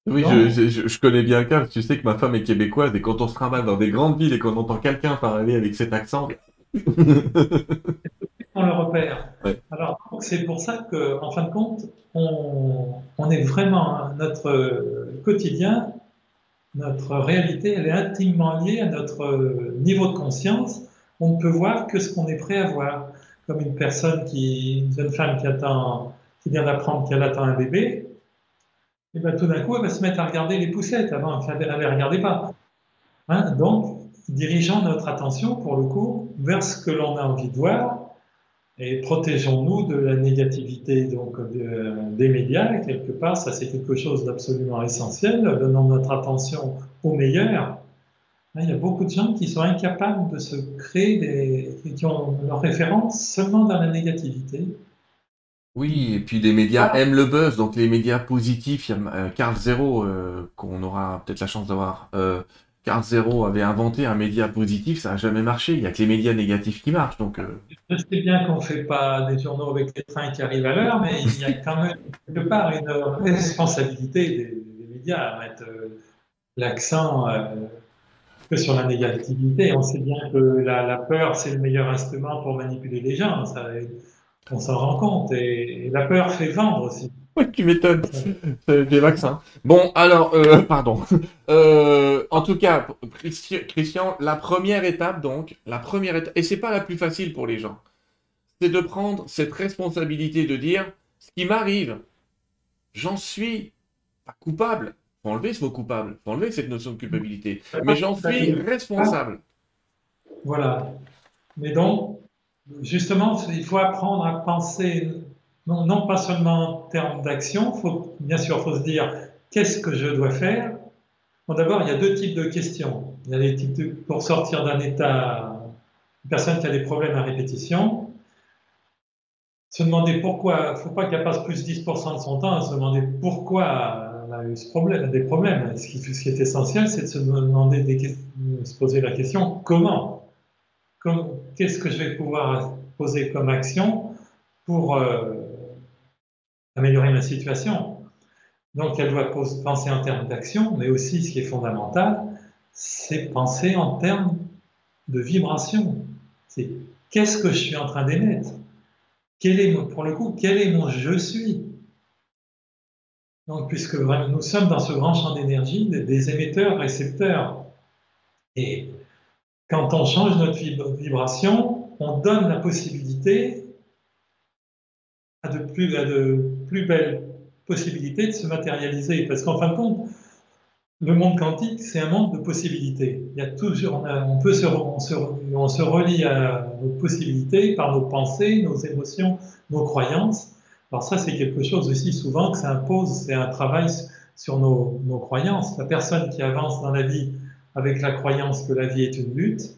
Oui, je, je- je connais bien le cas, tu sais que ma femme est québécoise, et quand on se trimballe dans des grandes villes et qu'on entend quelqu'un parler avec cet accent, on le repère. ouais. Alors, c'est pour ça que, en fin de compte, on, on est vraiment notre quotidien, notre réalité, elle est intimement liée à notre niveau de conscience. On ne peut voir que ce qu'on est prêt à voir. Comme une personne qui, une jeune femme qui attend, qui vient d'apprendre qu'elle attend un bébé, et bien tout d'un coup, elle va se mettre à regarder les poussettes. Avant, elle ne les regardait pas. Hein Donc, dirigeons notre attention, pour le coup, vers ce que l'on a envie de voir et protégeons-nous de la négativité donc, de, des médias. Quelque part, ça c'est quelque chose d'absolument essentiel. Donnons notre attention au meilleur. Hein, Il y a beaucoup de gens qui sont incapables de se créer des, qui ont leur référence seulement dans la négativité. Oui, et puis les médias aiment le buzz, donc les médias positifs, il y a euh, Carl Zero, euh, qu'on aura peut-être la chance d'avoir. Euh, Carl Zero avait inventé un média positif, ça n'a jamais marché. Il n'y a que les médias négatifs qui marchent. Donc, euh, Je sais bien qu'on ne fait pas des journaux avec les trains qui arrivent à l'heure, mais il y a quand même quelque part une responsabilité des, des médias à mettre euh, l'accent euh, que sur la négativité. On sait bien que la, la peur, c'est le meilleur instrument pour manipuler les gens. Ça, on s'en rend compte. Et, la peur fait vendre aussi. Oui, tu m'étonnes. C'est des vaccins. Bon, alors, euh, pardon. Euh, en tout cas, Christian, la première étape, donc, la première étape, et c'est pas la plus facile pour les gens, c'est de prendre cette responsabilité de dire, ce qui m'arrive, j'en suis pas coupable. Faut enlever ce mot coupable. Faut enlever cette notion de culpabilité. Mais j'en suis responsable. Voilà. Mais donc, justement, il faut apprendre à penser non, pas seulement en termes d'action, faut, bien sûr, il faut se dire qu'est-ce que je dois faire? Bon, D'abord, il y a deux types de questions. Il y a les types de, pour sortir d'un état, une personne qui a des problèmes à répétition, se demander pourquoi, il ne faut pas qu'elle passe plus 10% de son temps à se demander pourquoi elle a eu ce problème, des problèmes. Ce qui, ce qui est essentiel, c'est de se demander, de se poser la question comment? Qu'est-ce que je vais pouvoir poser comme action pour euh, améliorer ma situation? Donc elle doit penser en termes d'action, mais aussi ce qui est fondamental, c'est penser en termes de vibration. C'est qu'est-ce que je suis en train d'émettre? Quel est, Pour le coup, quel est mon je suis? Donc, puisque nous sommes dans ce grand champ d'énergie des émetteurs-récepteurs. Et quand on change notre vibration, on donne la possibilité à de plus, belles possibilités de se matérialiser. Parce qu'en fin de compte, le monde quantique, c'est un monde de possibilités. Il y a toujours, on, on peut se, on, se, relie à nos possibilités par nos pensées, nos émotions, nos croyances. Alors ça, c'est quelque chose aussi souvent que ça impose, c'est un travail sur nos croyances. La personne qui avance dans la vie avec la croyance que la vie est une lutte,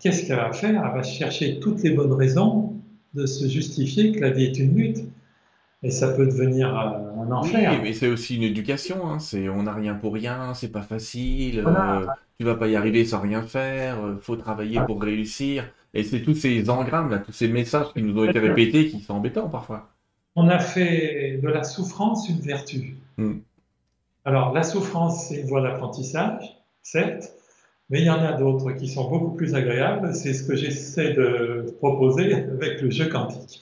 qu'est-ce qu'elle va faire? Elle va chercher toutes les bonnes raisons de se justifier que la vie est une lutte. Et ça peut devenir un enfer. Oui, mais c'est aussi une éducation. Hein. C'est on n'a rien pour rien, c'est pas facile. Voilà. Euh, tu vas pas y arriver sans rien faire. Euh, faut travailler pour réussir. Et c'est tous ces engrammes là, tous ces messages qui nous ont été répétés qui sont embêtants parfois. On a fait de la souffrance une vertu. Hmm. Alors la souffrance, c'est une voie d'apprentissage, certes, mais il y en a d'autres qui sont beaucoup plus agréables. C'est ce que j'essaie de proposer avec le jeu quantique.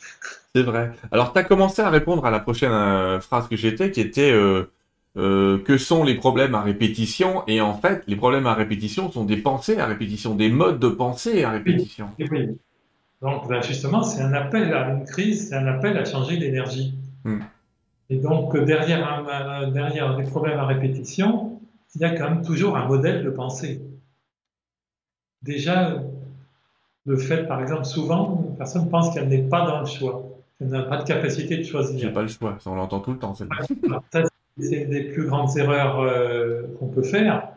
C'est vrai. Alors, tu as commencé à répondre à la prochaine euh, phrase que j'étais, qui était euh, euh, que sont les problèmes à répétition? Et en fait, les problèmes à répétition sont des pensées à répétition, des modes de pensée à répétition. Oui. oui. Donc, ben justement, c'est un appel à une crise, c'est un appel à changer l'énergie. Hmm. Et donc, derrière, un, derrière des problèmes à répétition, il y a quand même toujours un modèle de pensée. Déjà, le fait, par exemple, souvent, une personne pense qu'elle n'est pas dans le choix, qu'elle n'a pas de capacité de choisir. Il n'y a pas le choix, on l'entend tout le temps. C'est une des plus grandes erreurs euh, qu'on peut faire.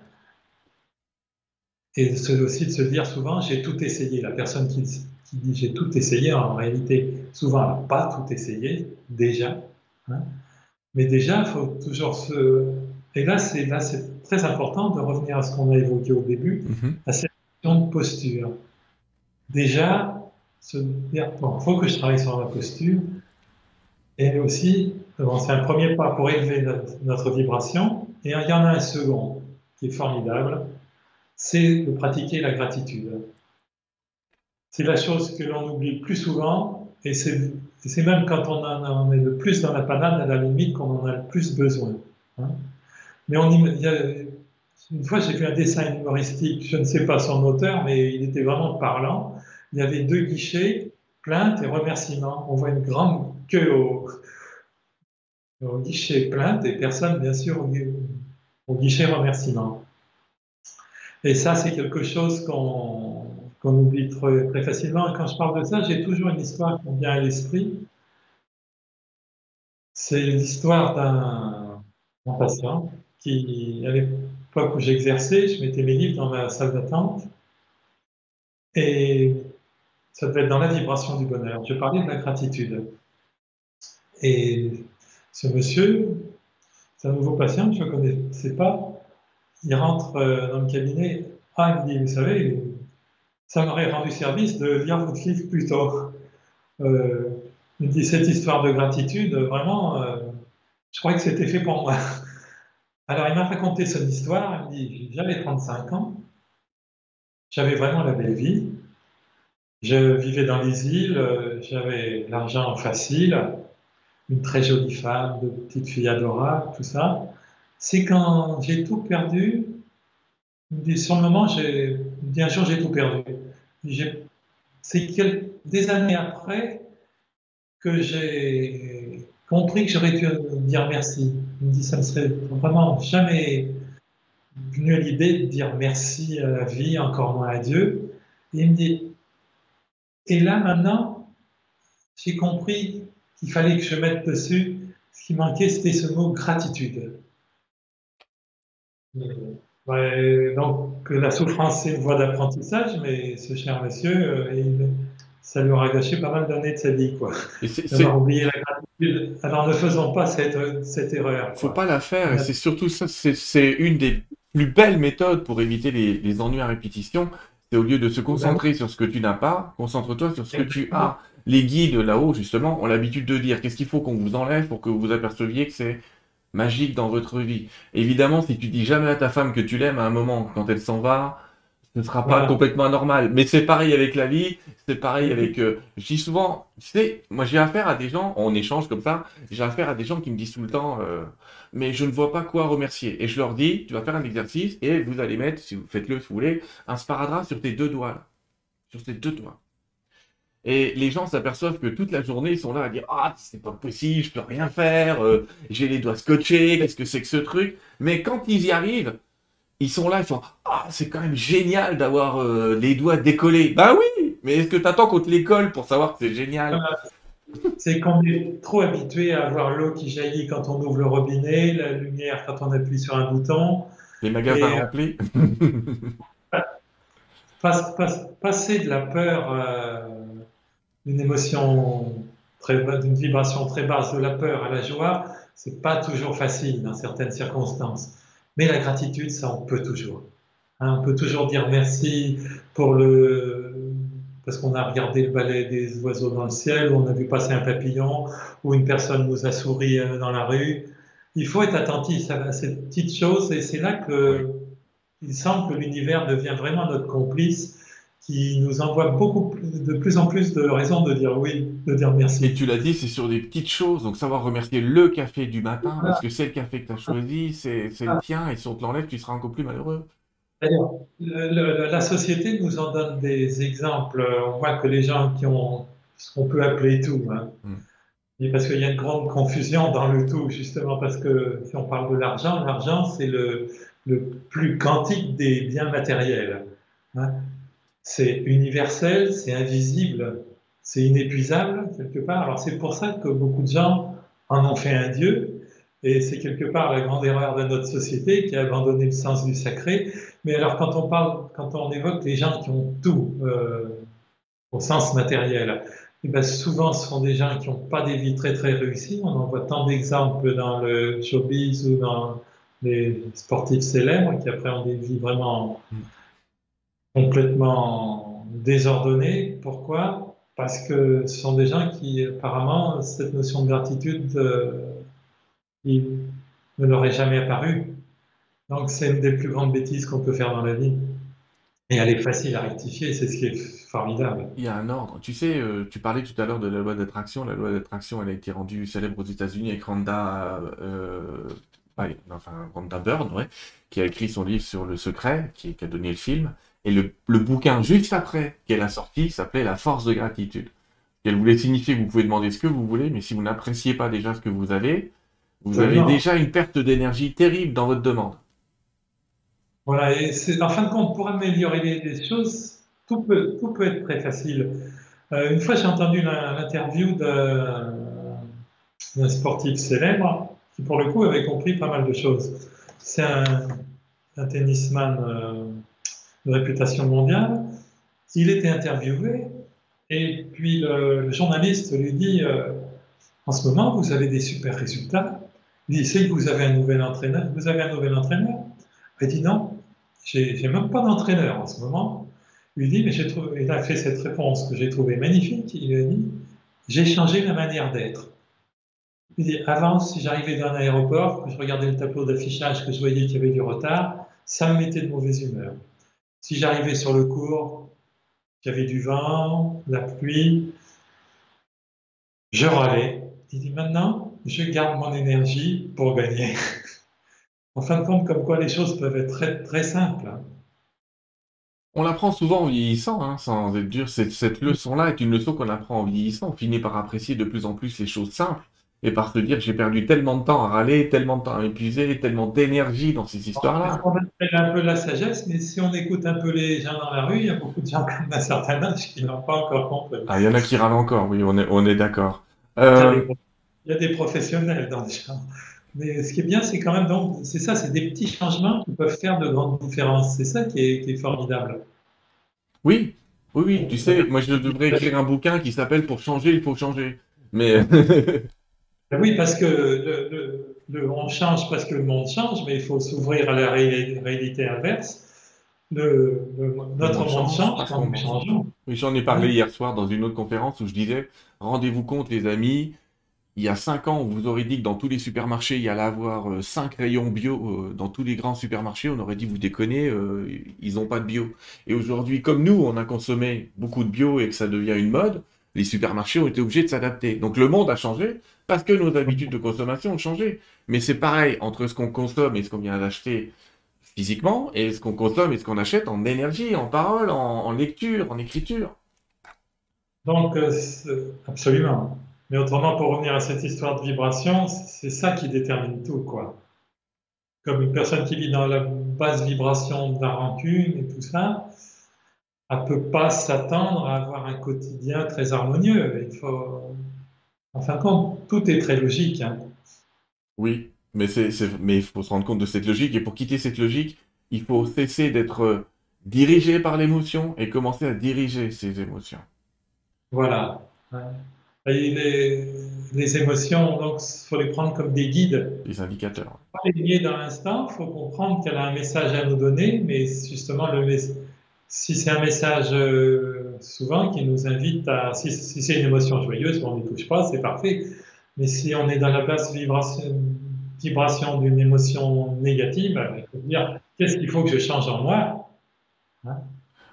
Et c'est aussi de se dire souvent, j'ai tout essayé. La personne qui, qui dit j'ai tout essayé, en réalité, souvent, elle n'a pas tout essayé, déjà. Hein. Mais déjà, il faut toujours se... Et là, c'est là, c'est très important de revenir à ce qu'on a évoqué au début, mm -hmm. à cette de posture. Déjà, se dire, bon, il faut que je travaille sur ma posture. Et aussi, bon, c'est un premier pas pour élever notre, notre, vibration. Et il y en a un second qui est formidable, c'est de pratiquer la gratitude. C'est la chose que l'on oublie le plus souvent, et c'est même quand on en est le plus dans la panade, à la limite, qu'on en a le plus besoin. Hein. Mais une fois, j'ai vu un dessin humoristique, je ne sais pas son auteur, mais il était vraiment parlant. Il y avait deux guichets, plainte et remerciement. On voit une grande queue au, guichet plainte et personne, bien sûr, au, guichet remerciement. Et ça, c'est quelque chose qu'on oublie très, très, facilement. Et quand je parle de ça, j'ai toujours une histoire qui me vient à l'esprit. C'est l'histoire d'un patient à l'époque où j'exerçais, je mettais mes livres dans ma salle d'attente. Et ça devait être dans la vibration du bonheur. Je parlais de la gratitude. Et ce monsieur, c'est un nouveau patient que je ne connaissais pas, il rentre euh, dans le cabinet. Ah, il me dit, vous savez, ça m'aurait rendu service de lire votre livre plus tôt. Euh, il me dit, cette histoire de gratitude, vraiment, euh, je crois que c'était fait pour moi. Alors, il m'a raconté son histoire. Il me dit, j'avais 35 ans, j'avais vraiment la belle vie. Je vivais dans les îles, j'avais l'argent facile, une très jolie femme, de petites filles adorables, tout ça. C'est quand j'ai tout perdu, sur le moment, j'ai un jour j'ai tout perdu. C'est des années après que j'ai compris que j'aurais dû dire merci. Il me dit, ça me serait vraiment jamais venu à l'idée de dire merci à la vie, encore moins à Dieu. Et il me dit, et là maintenant, j'ai compris qu'il fallait que je mette dessus. Ce qui manquait, c'était ce mot gratitude. donc, la souffrance, c'est une voie d'apprentissage, mais ce cher monsieur, euh, ça lui aura gâché pas mal d'années de sa vie. Quoi. Et oublié la gratitude. Alors, ne faisons pas cette, cette erreur. Il faut pas la faire, et c'est surtout ça, c'est une des plus belles méthodes pour éviter les, les ennuis à répétition. C'est au lieu de se concentrer sur ce que tu n'as pas, concentre-toi sur ce que tu as les guides là-haut, justement, ont l'habitude de dire qu'est-ce qu'il faut qu'on vous enlève pour que vous aperceviez que c'est magique dans votre vie? Évidemment, si tu dis jamais à ta femme que tu l'aimes à un moment, quand elle s'en va, ne sera pas complètement normal. Mais c'est pareil avec la vie, c'est pareil avec... Euh, je dis souvent, tu sais, moi j'ai affaire à des gens, on échange comme ça, j'ai affaire à des gens qui me disent tout le temps, euh, mais je ne vois pas quoi remercier. Et je leur dis, tu vas faire un exercice et vous allez mettre, si vous faites-le si vous voulez, un sparadrap sur tes deux doigts. Sur tes deux doigts. Et les gens s'aperçoivent que toute la journée, ils sont là à dire Ah, c'est pas possible, je peux rien faire, euh, j'ai les doigts scotchés, qu'est-ce que c'est que ce truc? Mais quand ils y arrivent, ils sont là, ils font Ah, c'est quand même génial d'avoir euh, les doigts décollés. Ben oui, mais est-ce que tu attends qu'on te les colle pour savoir que c'est génial? C'est qu'on est trop habitué à voir l'eau qui jaillit quand on ouvre le robinet, la lumière quand on appuie sur un bouton. Les magasins remplis. passer de la peur. Euh, d'une émotion très d'une vibration très basse de la peur à la joie, c'est pas toujours facile dans certaines circonstances. Mais la gratitude, ça on peut toujours. Hein, on peut toujours dire merci pour le parce qu'on a regardé le balai des oiseaux dans le ciel, ou on a vu passer un papillon, ou une personne nous a souri euh, dans la rue. Il faut être attentif à ces petites choses, et c'est là que il semble que l'univers devient vraiment notre complice qui nous envoie beaucoup de plus en plus de raisons de dire oui, de dire merci. Et tu l'as dit, c'est sur des petites choses, donc savoir remercier le café du matin, parce que c'est le café que tu as choisi, c'est le tien, et si on te l'enlève, tu seras encore plus malheureux. D'ailleurs, la société nous en donne des exemples. On voit que les gens qui ont ce qu'on peut appeler tout, hein, hmm. et parce qu'il y a une grande confusion dans le tout, justement parce que si on parle de l'argent, l'argent c'est le, le, plus quantique des biens matériels. Hein c'est universel, c'est invisible, c'est inépuisable quelque part. Alors c'est pour ça que beaucoup de gens en ont fait un Dieu, et c'est quelque part la grande erreur de notre société qui a abandonné le sens du sacré. Mais alors quand on parle, quand on évoque les gens qui ont tout euh, au sens matériel, et eh bien souvent ce sont des gens qui n'ont pas des vies très très réussies. On en voit tant d'exemples dans le showbiz ou dans les sportifs célèbres qui après ont des vies vraiment mm complètement désordonnés. Pourquoi? Parce que ce sont des gens qui, apparemment, cette notion de gratitude, euh, ne leur est jamais apparue. Donc c'est une des plus grandes bêtises qu'on peut faire dans la vie. Et elle est facile à rectifier, c'est ce qui est formidable. Il y a un ordre. Tu sais, euh, tu parlais tout à l'heure de la loi d'attraction. La loi d'attraction, elle a été rendue célèbre aux États-Unis avec Rhonda, euh, ouais, qui a écrit son livre sur le secret, qui, a donné le film. Et le, bouquin juste après qu'elle a sorti s'appelait La force de gratitude. elle voulait signifier que vous pouvez demander ce que vous voulez, mais si vous n'appréciez pas déjà ce que vous avez, vous avez déjà une perte d'énergie terrible dans votre demande. Voilà, et c'est, en fin de compte, pour améliorer les, choses, tout peut, tout peut être très facile. Euh, une fois, j'ai entendu l'interview d'un, sportif célèbre qui, pour le coup, avait compris pas mal de choses. C'est un, tennisman euh, de réputation mondiale. Il était interviewé et puis le, journaliste lui dit euh, En ce moment, vous avez des super résultats. Il dit C'est que vous avez un nouvel entraîneur. Vous avez un nouvel entraîneur Il dit Non, j'ai même pas d'entraîneur en ce moment. Il dit, mais j'ai trouvé, il a fait cette réponse que j'ai trouvée magnifique. Il a dit, j'ai changé la manière d'être. Il dit, avant, si j'arrivais dans un aéroport, que je regardais le tableau d'affichage, que je voyais qu'il y avait du retard, ça me mettait de mauvaise humeur. Si j'arrivais sur le cours, avait du vent, la pluie, je râlais. Il dit, maintenant, je garde mon énergie pour gagner. en fin de compte, comme quoi les choses peuvent être très, très simples. Hein. On l'apprend souvent en vieillissant, hein, sans être dur. Cette, cette leçon-là est une leçon qu'on apprend en vieillissant. On finit par apprécier de plus en plus les choses simples et par se dire j'ai perdu tellement de temps à râler, tellement de temps à m'épuiser, tellement d'énergie dans ces histoires-là. On un peu la sagesse, mais si on écoute un peu les gens dans la rue, il y a beaucoup de gens comme d'un certain âge qui n'ont pas encore compris. Ah, il y en a qui râlent encore, oui, on est, on est d'accord. Euh, il y a des professionnels dans les gens. Mais ce qui est bien, c'est quand même, donc, c'est ça, c'est des petits changements qui peuvent faire de grandes différences. C'est ça qui est, formidable. Oui, oui, oui, tu sais, moi je devrais écrire un bouquin qui s'appelle Pour changer, il faut changer. Mais. Ben oui, parce que le, on change parce que le monde change, mais il faut s'ouvrir à la réalité inverse. Le, notre monde change, quand nous changeons. Oui, j'en ai parlé hier soir dans une autre conférence où je disais rendez-vous compte, les amis, il y a 5 ans, on vous aurait dit que dans tous les supermarchés, il y allait avoir 5 euh, rayons bio. Euh, dans tous les grands supermarchés, on aurait dit, vous déconnez, euh, ils n'ont pas de bio. Et aujourd'hui, comme nous, on a consommé beaucoup de bio et que ça devient une mode, les supermarchés ont été obligés de s'adapter. Donc le monde a changé parce que nos habitudes de consommation ont changé. Mais c'est pareil entre ce qu'on consomme et ce qu'on vient d'acheter physiquement et ce qu'on consomme et ce qu'on achète en énergie, en parole, en lecture, en écriture. Donc, absolument. Mais autrement, pour revenir à cette histoire de vibration, c'est ça qui détermine tout, quoi. Comme une personne qui vit dans la basse vibration de la rancune et tout ça, elle ne peut pas s'attendre à avoir un quotidien très harmonieux. Il faut, en fin de compte, tout est très logique. Hein. Oui, mais, il faut se rendre compte de cette logique. Et pour quitter cette logique, il faut cesser d'être dirigé par l'émotion et commencer à diriger ses émotions. Voilà les, les, émotions, donc, il faut les prendre comme des guides. Des indicateurs. Pas les lier dans l'instant, il faut comprendre qu'elle a un message à nous donner, mais justement, le, si c'est un message euh, souvent qui nous invite à. Si, c'est une émotion joyeuse, on n'y touche pas, c'est parfait. Mais si on est dans la basse vibration, d'une émotion négative, il faut dire qu'est-ce qu'il faut que je change en moi? Hein?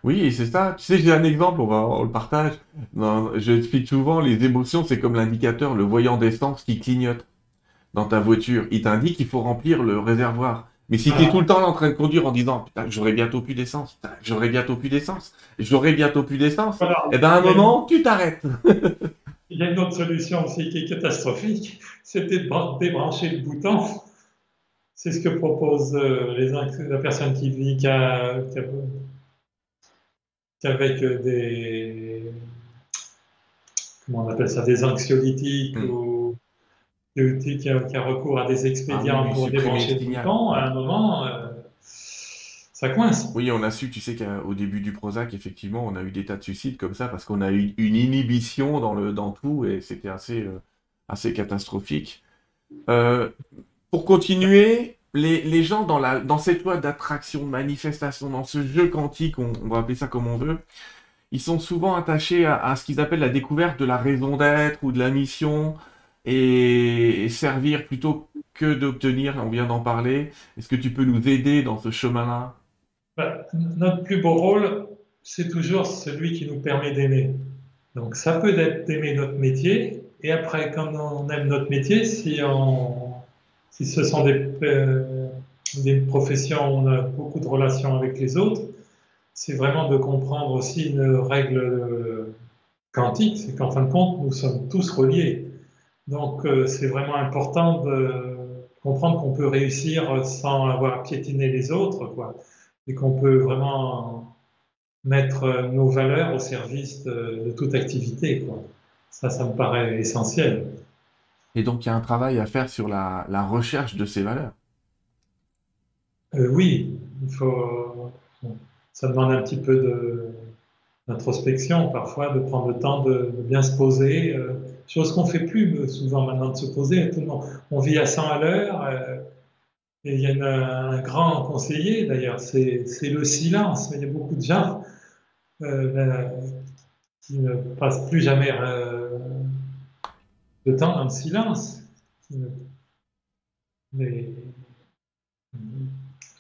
Oui, c'est ça. Tu sais, j'ai un exemple, on, va, le partage. je explique souvent, les émotions, c'est comme l'indicateur, le voyant d'essence qui clignote dans ta voiture. Il t'indique qu'il faut remplir le réservoir. Mais si tu es tout le temps en train de conduire en disant putain, j'aurai bientôt plus d'essence, j'aurai bientôt plus d'essence, j'aurai bientôt plus d'essence, et eh ben à un moment, tu t'arrêtes. Il y a une autre solution aussi qui est catastrophique, c'était de débrancher le bouton. C'est ce que propose euh, les, la personne qui vit, qu'avec euh, des comment on appelle ça des anxiolytiques hmm. ou qui a, qui a, recours à des expédients ah pour débrancher le bouton, à un moment, euh, ça coince. Oui, on a su, tu sais qu'au début du Prozac, effectivement, on a eu des tas de suicides comme ça parce qu'on a eu une inhibition dans, le, dans tout et c'était assez, euh, assez catastrophique. pour continuer, les, gens dans, la, dans cette loi d'attraction, de manifestation, dans ce jeu quantique, on, va appeler ça comme on veut, ils sont souvent attachés à, ce qu'ils appellent la découverte de la raison d'être ou de la mission. Et servir plutôt que d'obtenir, on vient d'en parler. Est-ce que tu peux nous aider dans ce chemin-là? Bah, Notre plus beau rôle, c'est toujours celui qui nous permet d'aimer. Donc ça peut être d'aimer notre métier, et après, quand on aime notre métier, si, ce sont euh, des professions où on a beaucoup de relations avec les autres, c'est vraiment de comprendre aussi une règle quantique, c'est qu'en fin de compte, nous sommes tous reliés. Donc euh, c'est vraiment important de comprendre qu'on peut réussir sans avoir piétiné les autres, quoi, et qu'on peut vraiment mettre nos valeurs au service de, toute activité. Quoi. Ça, ça me paraît essentiel. Et donc il y a un travail à faire sur la, recherche de ces valeurs. Euh, oui, il faut. Ça demande un petit peu d'introspection parfois, de prendre le temps de, bien se poser, euh, chose qu'on fait plus euh, souvent maintenant de se poser. Tout le monde, on vit à 100 à l'heure. Euh, et il y a un grand conseiller d'ailleurs, c'est le silence. Il y a beaucoup de gens qui ne passent plus jamais de temps dans le silence.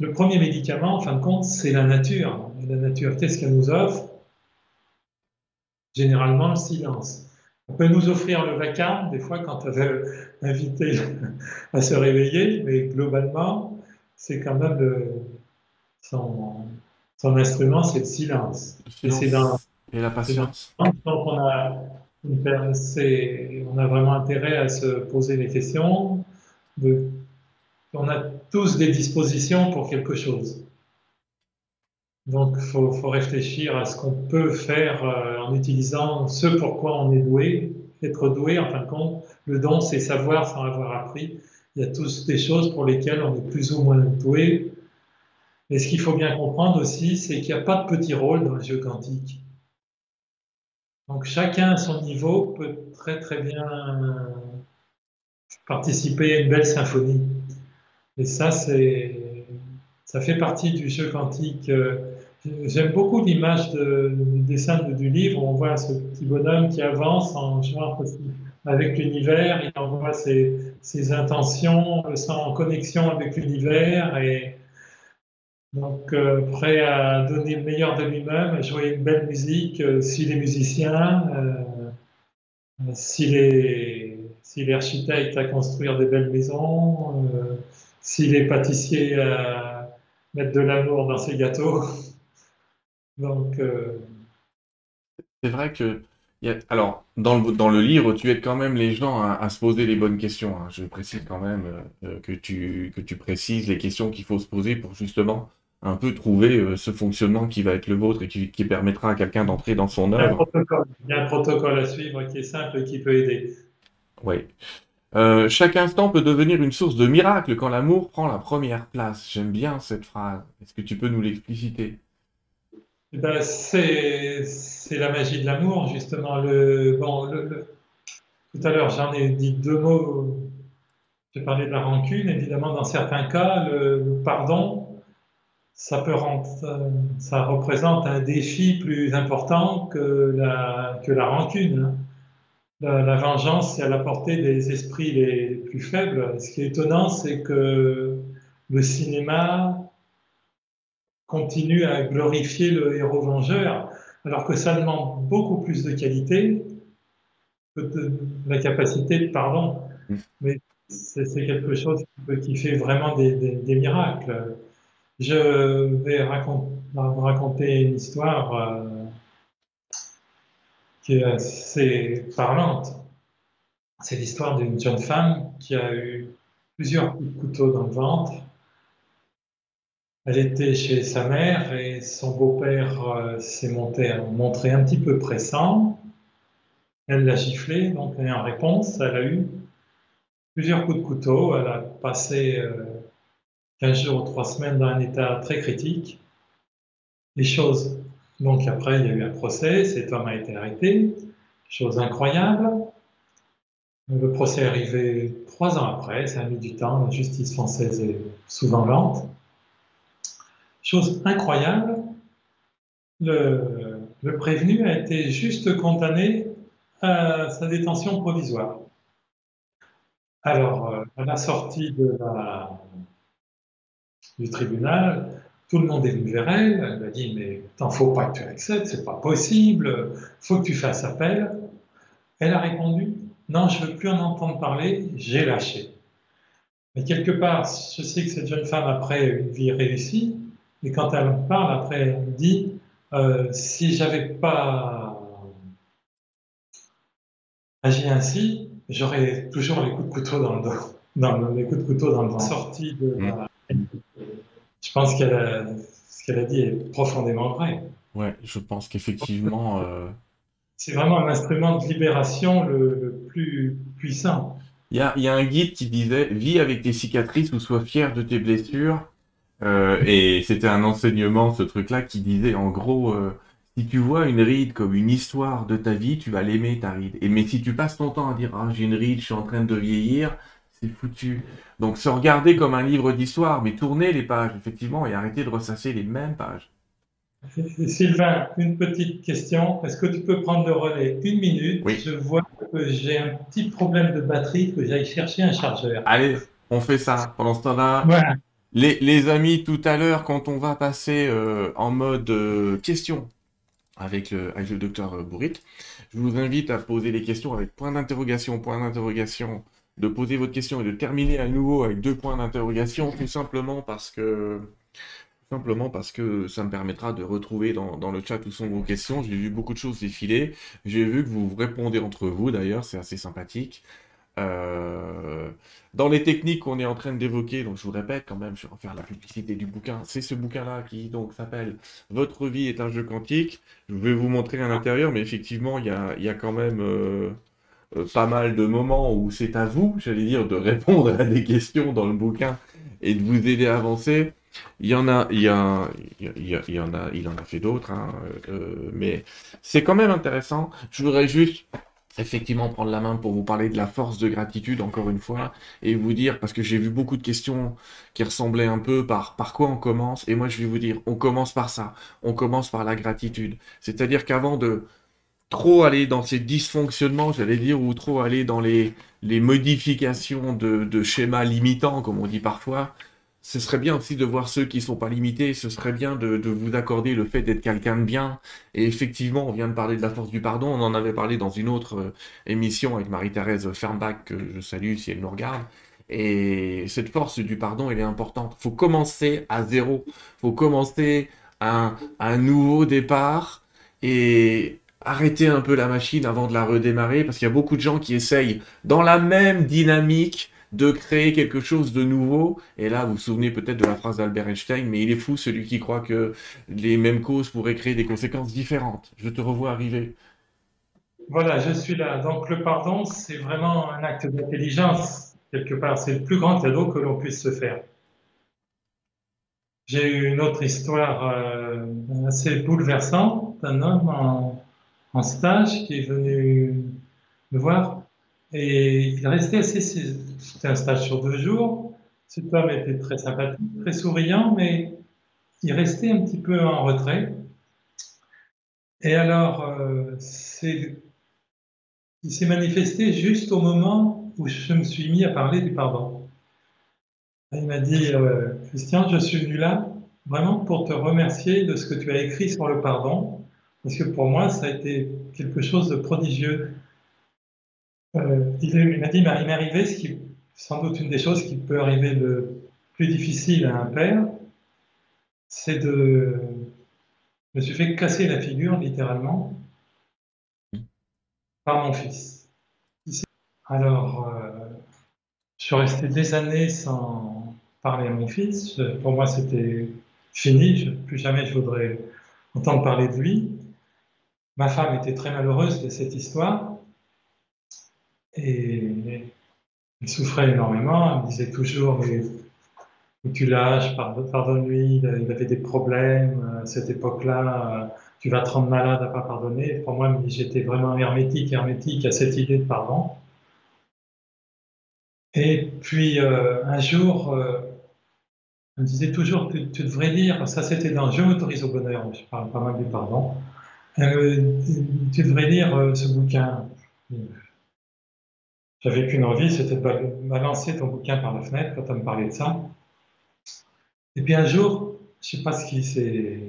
Le premier médicament, en fin de compte, c'est la nature. la nature, qu'est-ce qu'elle nous offre? Généralement le silence. On peut nous offrir le vacarme, des fois, quand on veut inviter à se réveiller, mais globalement, c'est quand même le, son, son, instrument, c'est le silence. Et, la patience. Donc, on a, on a vraiment intérêt à se poser des questions. De, on a tous des dispositions pour quelque chose. Donc, il faut, réfléchir à ce qu'on peut faire euh, en utilisant ce pourquoi on est doué. Être doué, en fin de compte, le don, c'est savoir sans avoir appris. Il y a tous des choses pour lesquelles on est plus ou moins doué. Et ce qu'il faut bien comprendre aussi, c'est qu'il n'y a pas de petit rôle dans le jeu quantique. Donc, chacun à son niveau peut très très bien participer à une belle symphonie. Et ça, c'est ça fait partie du jeu quantique. Euh, j'aime beaucoup l'image du dessin du livre. On voit ce petit bonhomme qui avance en jouant avec l'univers, il envoie ses, ses intentions, le sent en connexion avec l'univers. Et donc euh, prêt à donner le meilleur de lui-même, à jouer une belle musique euh, s'il est musicien, s'il est, s'il est architecte à construire des belles maisons, s'il est pâtissier à mettre de l'amour dans ses gâteaux. Donc. Euh, c'est vrai que. Alors, dans le, dans le livre, tu aides quand même les gens à, se poser les bonnes questions. Hein. Je précise quand même euh, que, tu, que tu précises les questions qu'il faut se poser pour justement un peu trouver euh, ce fonctionnement qui va être le vôtre et qui, qui permettra à quelqu'un d'entrer dans son œuvre. Il y a un protocole à suivre qui est simple et qui peut aider. Oui. Euh, chaque instant peut devenir une source de miracle quand l'amour prend la première place. J'aime bien cette phrase. Est-ce que tu peux nous l'expliciter? Ben, C'est la magie de l'amour, justement. Le, bon, tout à l'heure, j'en ai dit deux mots. J'ai parlé de la rancune. Évidemment, dans certains cas, le, pardon, ça, peut ça représente un défi plus important que la, que la rancune. Hein la, vengeance, c'est à la portée des esprits les plus faibles. Ce qui est étonnant, c'est que le cinéma continue à glorifier le héros vengeur, alors que ça demande beaucoup plus de qualité que de la capacité de pardon. Mm. Mais c'est quelque chose qui fait vraiment des, miracles. Je vais raconter une histoire. Euh, qui est assez parlante. C'est l'histoire d'une jeune femme qui a eu plusieurs coups de couteau dans le ventre. Elle était chez sa mère et son beau-père euh, s'est montré un petit peu pressant. Elle l'a giflé, donc en réponse, elle a eu plusieurs coups de couteau. Elle a passé 15 euh, jours ou 3 semaines dans un état très critique. Les choses donc après, il y a eu un procès, cet homme a été arrêté, chose incroyable. Le procès est arrivé trois ans après, ça a mis du temps, la justice française est souvent lente. Chose incroyable, le, prévenu a été juste condamné à sa détention provisoire. Alors, euh, à la sortie du tribunal, tout le monde est venu vers elle. Elle m'a dit Mais t'en faut pas que tu acceptes, c'est pas possible, faut que tu fasses appel. Elle a répondu Non, je veux plus en entendre parler, j'ai lâché. Mais quelque part, je sais que cette jeune femme, après une vie réussie, et quand elle en parle, après, elle dit euh, Si j'avais pas agi ainsi, j'aurais toujours les coups de couteau dans le dos, dans les coups de couteau dans le Sortie de mmh. Je pense qu'elle ce qu'elle a dit est profondément vrai. Ouais, je pense qu'effectivement. Euh, C'est vraiment un instrument de libération le, plus puissant. Il y a, y a, un guide qui disait Vis avec tes cicatrices ou sois fier de tes blessures. Euh, et c'était un enseignement, ce truc-là, qui disait en gros euh, si tu vois une ride comme une histoire de ta vie, tu vas l'aimer ta ride. Et mais si tu passes ton temps à dire ah j'ai une ride, je suis en train de vieillir, c'est foutu. Donc se regarder comme un livre d'histoire, mais tourner les pages effectivement et arrêter de ressasser les mêmes pages. Sylvain, une petite question. Est-ce que tu peux prendre le relais une minute? Oui. Je vois que j'ai un petit problème de batterie, que j'aille chercher un chargeur. Allez, on fait ça. Pendant ce temps-là, voilà. Les, amis, tout à l'heure, quand on va passer euh, en mode euh, question avec le, docteur Bourrit. Je vous invite à poser les questions avec point d'interrogation, point d'interrogation, de poser votre question et de terminer à nouveau avec deux points d'interrogation, tout simplement parce que simplement parce que ça me permettra de retrouver dans, dans le chat où sont vos questions. J'ai vu beaucoup de choses défiler. J'ai vu que vous répondez entre vous d'ailleurs, c'est assez sympathique. Euh, dans les techniques qu'on est en train d'évoquer, donc je vous répète quand même, je vais refaire la publicité du bouquin. C'est ce bouquin-là qui donc s'appelle Votre vie est un jeu quantique. Je vais vous montrer à l'intérieur, mais effectivement, il y a, quand même euh, euh, pas mal de moments où c'est à vous, j'allais dire, de répondre à des questions dans le bouquin et de vous aider à avancer. Il y en a, il en a, fait d'autres, hein, mais c'est quand même intéressant. Je voudrais juste effectivement prendre la main pour vous parler de la force de gratitude encore une fois et vous dire parce que j'ai vu beaucoup de questions qui ressemblaient un peu par par quoi on commence et moi je vais vous dire on commence par ça. On commence par la gratitude. C'est-à-dire qu'avant de trop aller dans ces dysfonctionnements j'allais dire ou trop aller dans les les modifications de, de schémas limitants comme on dit parfois ce serait bien aussi de voir ceux qui sont pas limités, ce serait bien de, de vous accorder le fait d'être quelqu'un de bien. Et effectivement, on vient de parler de la force du pardon, on en avait parlé dans une autre euh, émission avec Marie-Thérèse Fernbach, que je salue si elle nous regarde. Et cette force du pardon, elle est importante. faut commencer à zéro, faut commencer un, un nouveau départ et arrêter un peu la machine avant de la redémarrer, parce qu'il y a beaucoup de gens qui essayent dans la même dynamique de créer quelque chose de nouveau. Et là, vous vous souvenez peut-être de la phrase d'Albert Einstein, mais il est fou celui qui croit que les mêmes causes pourraient créer des conséquences différentes. Je te revois arriver. Voilà, je suis là. Donc le pardon, c'est vraiment un acte d'intelligence, quelque part. C'est le plus grand cadeau que l'on puisse se faire. J'ai eu une autre histoire euh, assez bouleversante d'un homme en, en, stage qui est venu me voir et il restait assez, c'était un stage sur deux jours. Cet homme était très sympathique, très souriant, mais il restait un petit peu en retrait. Et alors, euh, il s'est manifesté juste au moment où je me suis mis à parler du pardon. Il m'a dit, euh, Christian, je suis venu là vraiment pour te remercier de ce que tu as écrit sur le pardon, parce que pour moi, ça a été quelque chose de prodigieux. Euh, il m'a dit, il m'est arrivé ce qui, sans doute une des choses qui peut arriver de plus difficile à un père, c'est de. Je me suis fait casser la figure, littéralement, par mon fils. Alors, euh, je suis resté des années sans parler à mon fils. Pour moi, c'était fini. plus jamais je voudrais entendre parler de lui. Ma femme était très malheureuse de cette histoire. Et il souffrait énormément, il me disait toujours, mais tu lâches, pardonne-lui, il avait des problèmes euh, à cette époque-là, euh, tu vas te rendre malade à pas pardonner. Pour moi, j'étais vraiment hermétique, hermétique à cette idée de pardon. Et puis euh, un jour, il me disait toujours, tu, devrais lire, ça c'était dans Je m'autorise au bonheur, je parle pas mal du pardon, tu devrais lire ce bouquin j'avais qu'une envie, c'était de balancer ton bouquin par la fenêtre quand on me parlait de ça. Et puis un jour, je ne sais pas ce qui s'est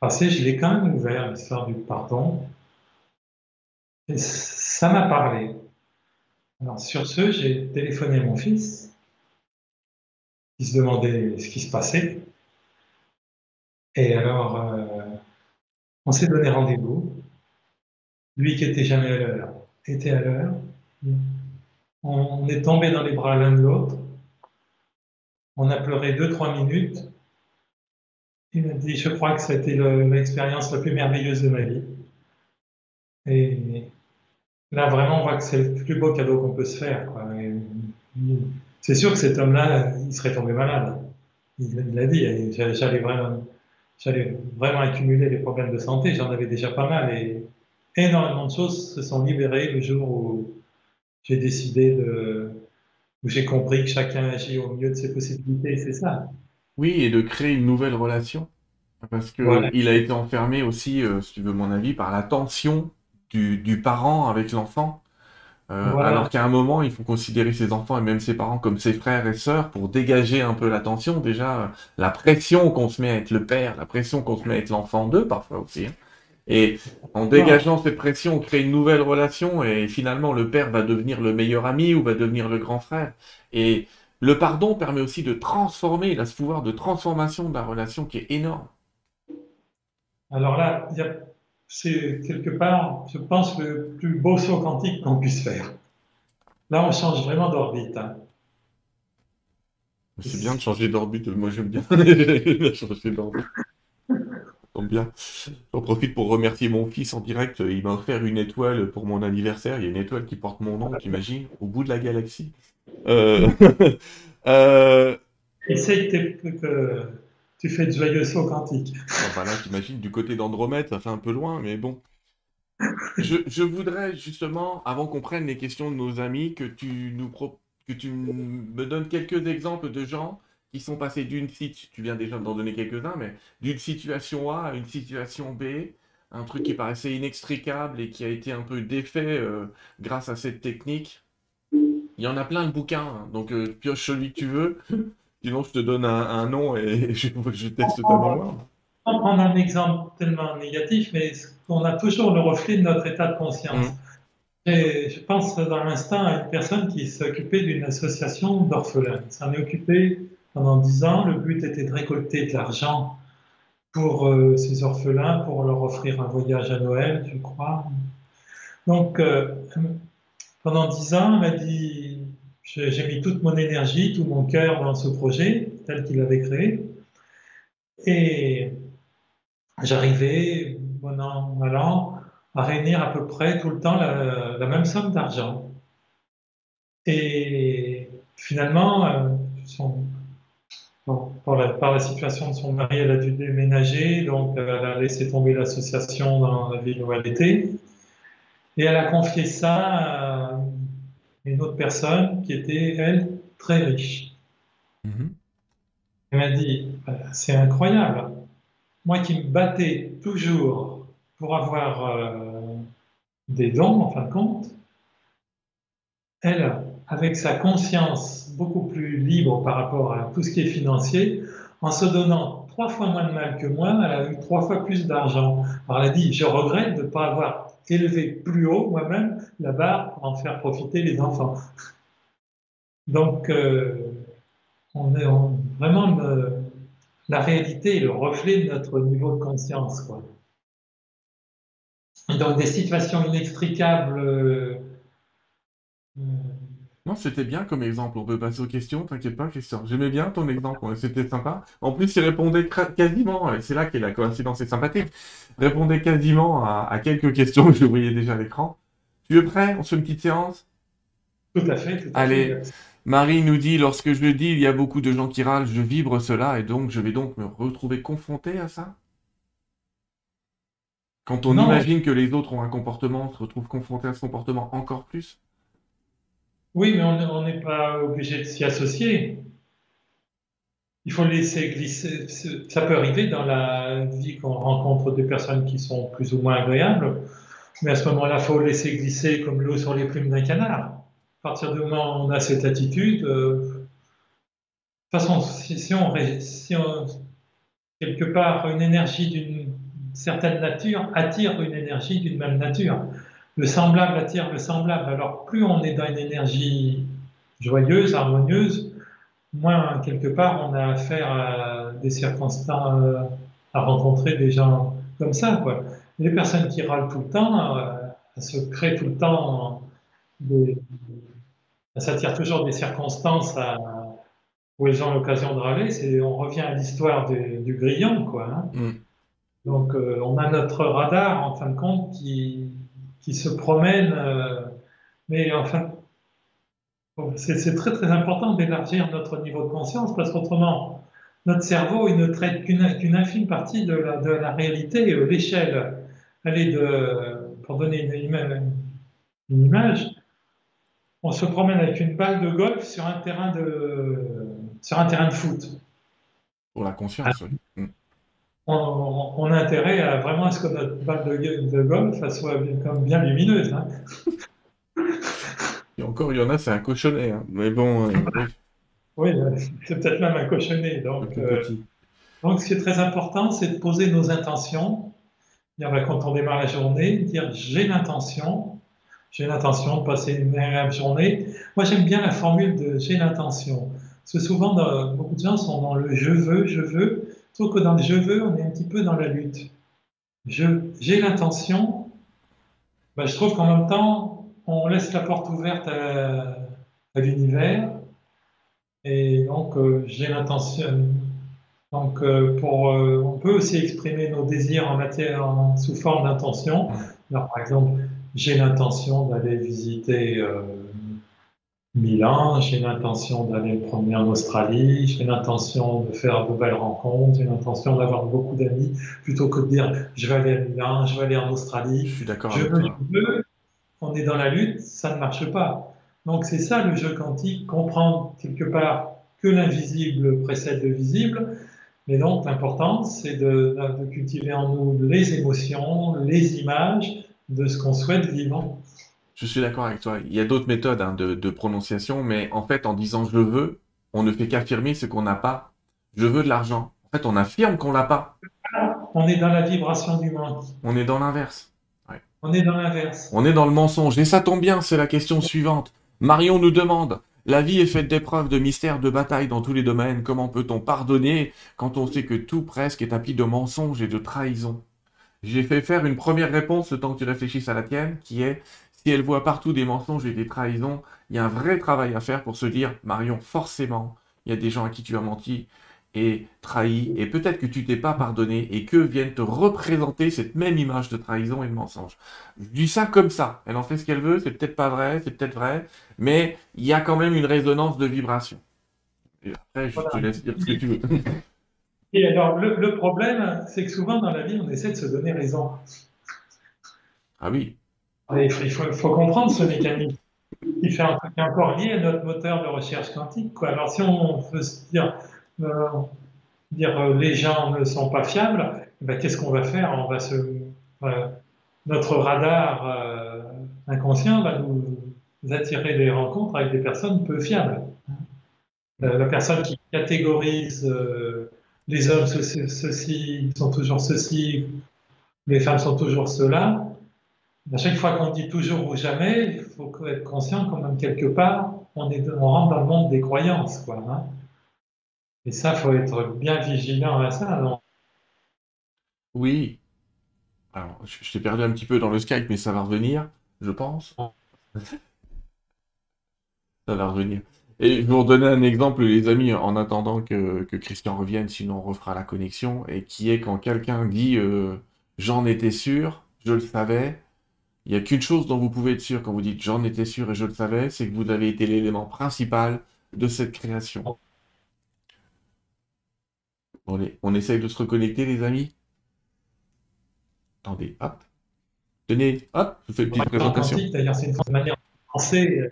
passé, je l'ai quand même ouvert, l'histoire du pardon. Et ça m'a parlé. Alors sur ce, j'ai téléphoné à mon fils, qui se demandait ce qui se passait. Et alors, euh, on s'est donné rendez-vous. Lui qui était jamais à l'heure, était à l'heure. On est tombé dans les bras l'un de l'autre. On a pleuré deux, trois minutes. Il m'a dit, je crois que c'était l'expérience la plus merveilleuse de ma vie. Et là, vraiment, on voit que c'est le plus beau cadeau qu'on peut se faire. C'est sûr que cet homme-là, il serait tombé malade. Il l'a dit, j'allais vraiment, vraiment accumuler les problèmes de santé. J'en avais déjà pas mal et énormément de choses se sont libérées le jour où j'ai décidé de, où j'ai compris que chacun agit au mieux de ses possibilités. C'est ça. Oui, et de créer une nouvelle relation. Parce que il a été enfermé aussi, euh, si tu veux mon avis, par la tension du, du parent avec l'enfant. Euh, alors qu'à un moment, il faut considérer ses enfants et même ses parents comme ses frères et sœurs pour dégager un peu la tension. Déjà, la pression qu'on se met à être le père, la pression qu'on se met à être l'enfant d'eux, parfois aussi. Hein. Et en dégageant cette pression, on crée une nouvelle relation et finalement, le père va devenir le meilleur ami ou va devenir le grand frère. Et le pardon permet aussi de transformer, il a ce pouvoir de transformation de la relation qui est énorme. Alors là, c'est quelque part, je pense, le plus beau saut quantique qu'on puisse faire. Là, on change vraiment d'orbite. Hein. C'est bien de changer d'orbite. Moi, j'aime bien changer d'orbite. Tombe bien. J'en profite pour remercier mon fils en direct. Il m'a offert une étoile pour mon anniversaire. Il y a une étoile qui porte mon nom, t'imagines, au bout de la galaxie. Euh... euh... Essaye que tu fais de joyeux sauts quantiques. Enfin là, t'imagines, du côté d'Andromède, ça fait un peu loin, mais bon. Je, voudrais justement, avant qu'on prenne les questions de nos amis, que tu, nous que tu me donnes quelques exemples de gens qui sont passés d'une situation, tu viens déjà d'en donner quelques-uns, mais d'une situation A à une situation B, un truc qui paraissait inextricable et qui a été un peu défait euh, grâce à cette technique. Il y en a plein de bouquins, hein, donc euh, pioche celui que tu veux. Sinon, je te donne un, nom et je, je teste ta mémoire. On va prendre un exemple tellement négatif, mais on a toujours le reflet de notre état de conscience. Et je pense dans l'instant à une personne qui s'occupait d'une association d'orphelins. S'en est occupé pendant dix ans. Le but était de récolter de l'argent pour euh, ces orphelins, pour leur offrir un voyage à Noël, je crois. Donc, euh, pendant dix ans, elle m'a dit j'ai mis toute mon énergie, tout mon cœur dans ce projet tel qu'il avait créé. Et j'arrivais, bon an, allant, à réunir à peu près tout le temps la, même somme d'argent. Et finalement, par, la, situation de son mari, elle a dû déménager, donc elle a laissé tomber l'association dans la ville où elle était. Et elle a confié ça à une autre personne qui était, elle, très riche. Mm-hmm. Elle m'a dit, c'est incroyable. Moi qui me battais toujours pour avoir euh, des dons, en fin de compte, elle, avec sa conscience beaucoup plus libre par rapport à tout ce qui est financier, en se donnant trois fois moins de mal que moi, elle a eu trois fois plus d'argent. Alors elle a dit, je regrette de ne pas avoir élevé plus haut moi-même la barre pour en faire profiter les enfants. Donc, euh, on est vraiment la réalité est le reflet de notre niveau de conscience. Quoi. Donc, des situations inextricables. Euh, non, c'était bien comme exemple. On peut passer aux questions, t'inquiète pas, Christian. J'aimais bien ton exemple, c'était sympa. En plus, il répondait quasiment, c'est là qu'est la coïncidence est sympathique, répondait quasiment à, quelques questions que je voyais déjà à l'écran. Tu es prêt? On se fait une petite séance? Tout à fait. Tout à Allez, Marie nous dit, lorsque je le dis, il y a beaucoup de gens qui râlent, je vibre cela, et donc je vais donc me retrouver confronté à ça? Quand on imagine que les autres ont un comportement, on se retrouve confronté à ce comportement encore plus? Oui, mais on n'est pas obligé de s'y associer. Il faut laisser glisser. Ça peut arriver dans la vie qu'on rencontre des personnes qui sont plus ou moins agréables, mais à ce moment-là, il faut laisser glisser comme l'eau sur les plumes d'un canard. À partir du moment où on a cette attitude, euh, de toute façon, si, si on, quelque part, une énergie d'une certaine nature attire une énergie d'une même nature. Le semblable attire le semblable. Alors, plus on est dans une énergie joyeuse, harmonieuse, moins, quelque part, on a affaire à des circonstances, à rencontrer des gens comme ça, quoi. Les personnes qui râlent tout le temps, euh, se créent tout le temps des, ça tire toujours des circonstances où elles ont l'occasion de râler. On revient à l'histoire du grillon, quoi. Hein. Mm. Donc, euh, on a notre radar, en fin de compte, qui, qui se promène. Euh, mais enfin, c'est très très important d'élargir notre niveau de conscience parce qu'autrement, notre cerveau, il ne traite qu'une infime partie de la, de la réalité. Euh, l'échelle, elle est de, pour donner une, une image, on se promène avec une balle de golf sur un terrain de, sur un terrain de foot. Pour la conscience, oui. On, a intérêt à vraiment à ce que notre balle de, golf soit bien, comme bien lumineuse. Hein. Et encore, il y en a, c'est un cochonnet. Hein. Mais bon. Euh, oui, c'est peut-être même un cochonnet. Donc, euh, donc, ce qui est très important, c'est de poser nos intentions. Quand on démarre la journée, dire j'ai l'intention j'ai l'intention de passer une agréable journée. Moi, j'aime bien la formule de j'ai l'intention. Parce que souvent, beaucoup de gens sont dans le je veux, je veux. Je trouve que dans le je veux, on est un petit peu dans la lutte. J'ai l'intention. Ben, je trouve qu'en même temps, on laisse la porte ouverte à, l'univers. Et donc, euh, j'ai l'intention. Donc, euh, pour, euh, on peut aussi exprimer nos désirs en matière, sous forme d'intention. par exemple, j'ai l'intention d'aller visiter Milan, j'ai l'intention d'aller me promener en Australie, j'ai l'intention de faire de belles rencontres, j'ai l'intention d'avoir beaucoup d'amis, plutôt que de dire je vais aller à Milan, je vais aller en Australie. Je suis d'accord avec toi. Veux, on est dans la lutte, ça ne marche pas. Donc c'est ça le jeu quantique, comprendre quelque part que l'invisible précède le visible. Mais donc l'important, c'est de, de cultiver en nous les émotions, les images, de ce qu'on souhaite vivre. Je suis d'accord avec toi. Il y a d'autres méthodes hein, de, prononciation, mais en fait, en disant je veux, on ne fait qu'affirmer ce qu'on n'a pas. Je veux de l'argent. En fait, on affirme qu'on l'a pas. On est dans la vibration du manque. On est dans l'inverse. On est dans l'inverse. On est dans le mensonge. Et ça tombe bien, c'est la question suivante. Marion nous demande La vie est faite d'épreuves, de mystères, de batailles dans tous les domaines. Comment peut-on pardonner quand on sait que tout presque est tapis de mensonges et de trahison j'ai fait faire une première réponse le temps que tu réfléchisses à la tienne, qui est si elle voit partout des mensonges et des trahisons, il y a un vrai travail à faire pour se dire Marion, forcément, il y a des gens à qui tu as menti et trahi, et peut-être que tu t'es pas pardonné, et que viennent te représenter cette même image de trahison et de mensonge. Je dis ça comme ça. Elle en fait ce qu'elle veut, c'est peut-être pas vrai, c'est peut-être vrai, mais il y a quand même une résonance de vibration. Et après, je te laisse dire ce que tu veux. Et alors, le, problème, c'est que souvent dans la vie, on essaie de se donner raison. Ah oui. Il, faut, comprendre ce mécanisme. Il fait un truc encore lié à notre moteur de recherche quantique. Quoi. Alors, si on veut se dire, euh, euh, les gens ne sont pas fiables, eh ben, qu'est-ce qu'on va faire? On va se, notre radar euh, inconscient va nous attirer des rencontres avec des personnes peu fiables. la personne qui catégorise les hommes ceci, sont toujours ceci, les femmes sont toujours cela. À chaque fois qu'on dit toujours ou jamais, il faut être conscient quand même quelque part, on, est, on rentre dans le monde des croyances. Quoi, hein. Et ça, il faut être bien vigilant à ça. Oui. Alors, je, je t'ai perdu un petit peu dans le Skype, mais ça va revenir, je pense. ça va revenir. Et je vais vous redonner un exemple, les amis, en attendant que, Christian revienne, sinon on refera la connexion, et qui est quand quelqu'un dit euh, j'en étais sûr, je le savais. Il n'y a qu'une chose dont vous pouvez être sûr quand vous dites j'en étais sûr et je le savais, c'est que vous avez été l'élément principal de cette création. allez, on essaye de se reconnecter, les amis Attendez, hop. Tenez, hop, je fais une petite présentation. D'ailleurs, c'est une manière de penser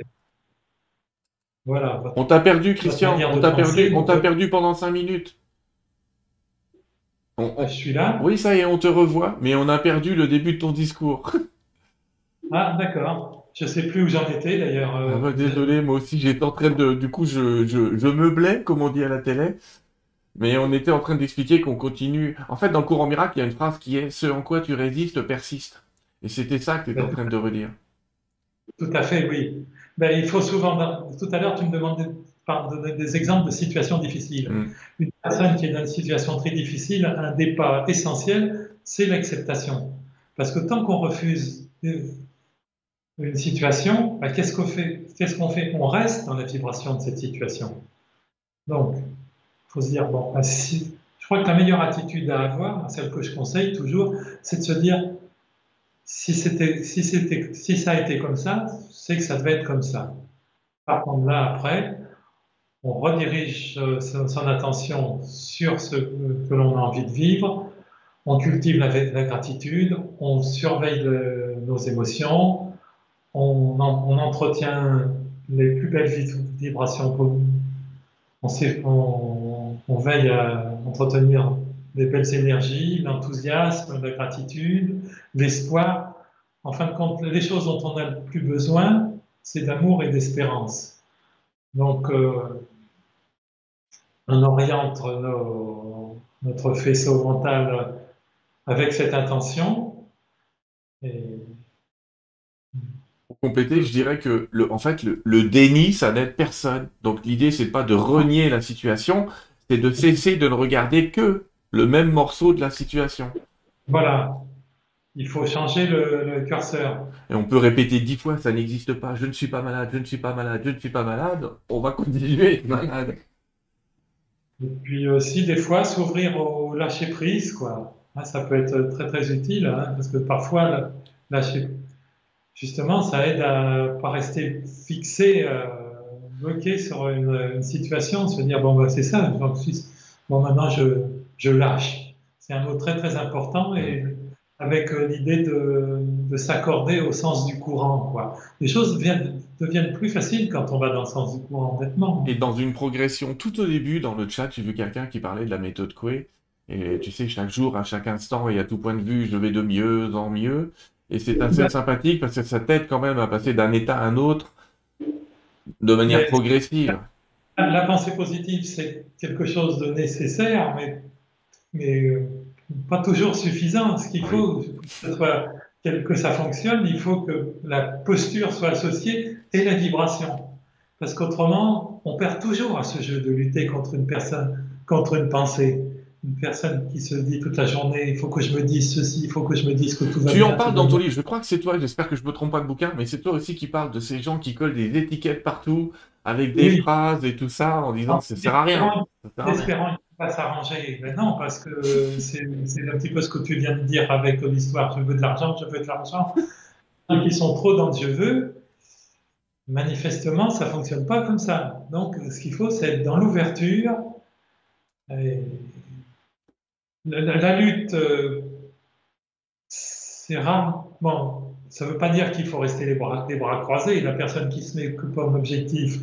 on t'a perdu, Christian. On t'a perdu, on t'a perdu pendant 5 minutes. Je suis là. Oui, ça y est, on te revoit, mais on a perdu le début de ton discours. ah, d'accord. je sais plus où j'en étais d'ailleurs. Ah bah, désolé, moi aussi j'étais en train de. Du coup, je, je, je meublais, comme on dit à la télé. Mais on était en train d'expliquer qu'on continue. En fait, dans le courant miracle, il y a une phrase qui est Ce en quoi tu résistes persiste. Et c'était ça que tu étais en train de redire. Tout à fait, oui. Ben, il faut souvent. Tout à l'heure, tu me demandais de des exemples de situations difficiles. Mm. Une personne qui est dans une situation très difficile, un départ essentiel, c'est l'acceptation. Parce que tant qu'on refuse une situation, ben, qu'est-ce qu'on fait On reste dans la vibration de cette situation? Donc, il faut se dire, bon, si, je crois que la meilleure attitude à avoir, celle que je conseille toujours, c'est de se dire, si ça a été comme ça, c'est que ça devait être comme ça. Par contre, là, après, on redirige euh, son attention sur ce que l'on a envie de vivre, on cultive la, gratitude, on surveille nos émotions, on, entretient les plus belles vibrations, on, on, on veille à entretenir des belles énergies, l'enthousiasme, la gratitude, l'espoir. En fin de compte, les choses dont on a le plus besoin, c'est d'amour et d'espérance. Donc, euh, on oriente notre faisceau mental avec cette intention. Compléter, je dirais que le, en fait, le, déni, ça n'aide personne. Donc l'idée, c'est pas de renier la situation, c'est de cesser de ne regarder que le même morceau de la situation. Voilà. Il faut changer le, le curseur. Et on peut répéter dix fois, ça n'existe pas, je ne suis pas malade, je ne suis pas malade, je ne suis pas malade. On va continuer à être malade. Et puis aussi, des fois, s'ouvrir au lâcher prise, quoi. Ah, ça peut être très très utile, hein, parce que parfois, lâcher, justement, ça aide à pas rester fixé, euh, bloqué sur une, situation, se dire bon, bah, c'est ça, bon, maintenant je, je lâche. C'est un mot très très important et avec euh, l'idée de, de s'accorder au sens du courant. Quoi. Les choses viennent, deviennent plus faciles quand on va dans le sens du courant, honnêtement. Et dans une progression, tout au début, dans le chat, j'ai vu quelqu'un qui parlait de la méthode Coué. Et tu sais, chaque jour, à chaque instant et à tout point de vue, je vais de mieux en mieux. Et c'est assez sympathique parce que ça t'aide quand même à passer d'un état à un autre de manière progressive. La pensée positive, c'est quelque chose de nécessaire, mais, mais euh, pas toujours suffisant. Ce qu'il faut, que, ça fonctionne, il faut que la posture soit associée et la vibration. Parce qu'autrement, on perd toujours à ce jeu de lutter contre une personne, contre une pensée. Une personne qui se dit toute la journée, il faut que je me dise ceci, il faut que je me dise que tout va bien. Tu en parles dans ton livre, je crois que c'est toi, j'espère que je me trompe pas de bouquin, mais c'est toi aussi qui parles de ces gens qui collent des étiquettes partout, avec des phrases et tout ça, en disant ça sert à rien. Espérant pas s'arranger. Mais non, parce que c'est un petit peu ce que tu viens de dire avec l'histoire je veux de l'argent, je veux de l'argent. Qui sont trop dans je veux, manifestement, ça fonctionne pas comme ça. Donc, ce qu'il faut, c'est être dans l'ouverture. La, lutte, euh, c'est rare. Bon, ça ne veut pas dire qu'il faut rester les bras, les bras croisés. La personne qui se met comme objectif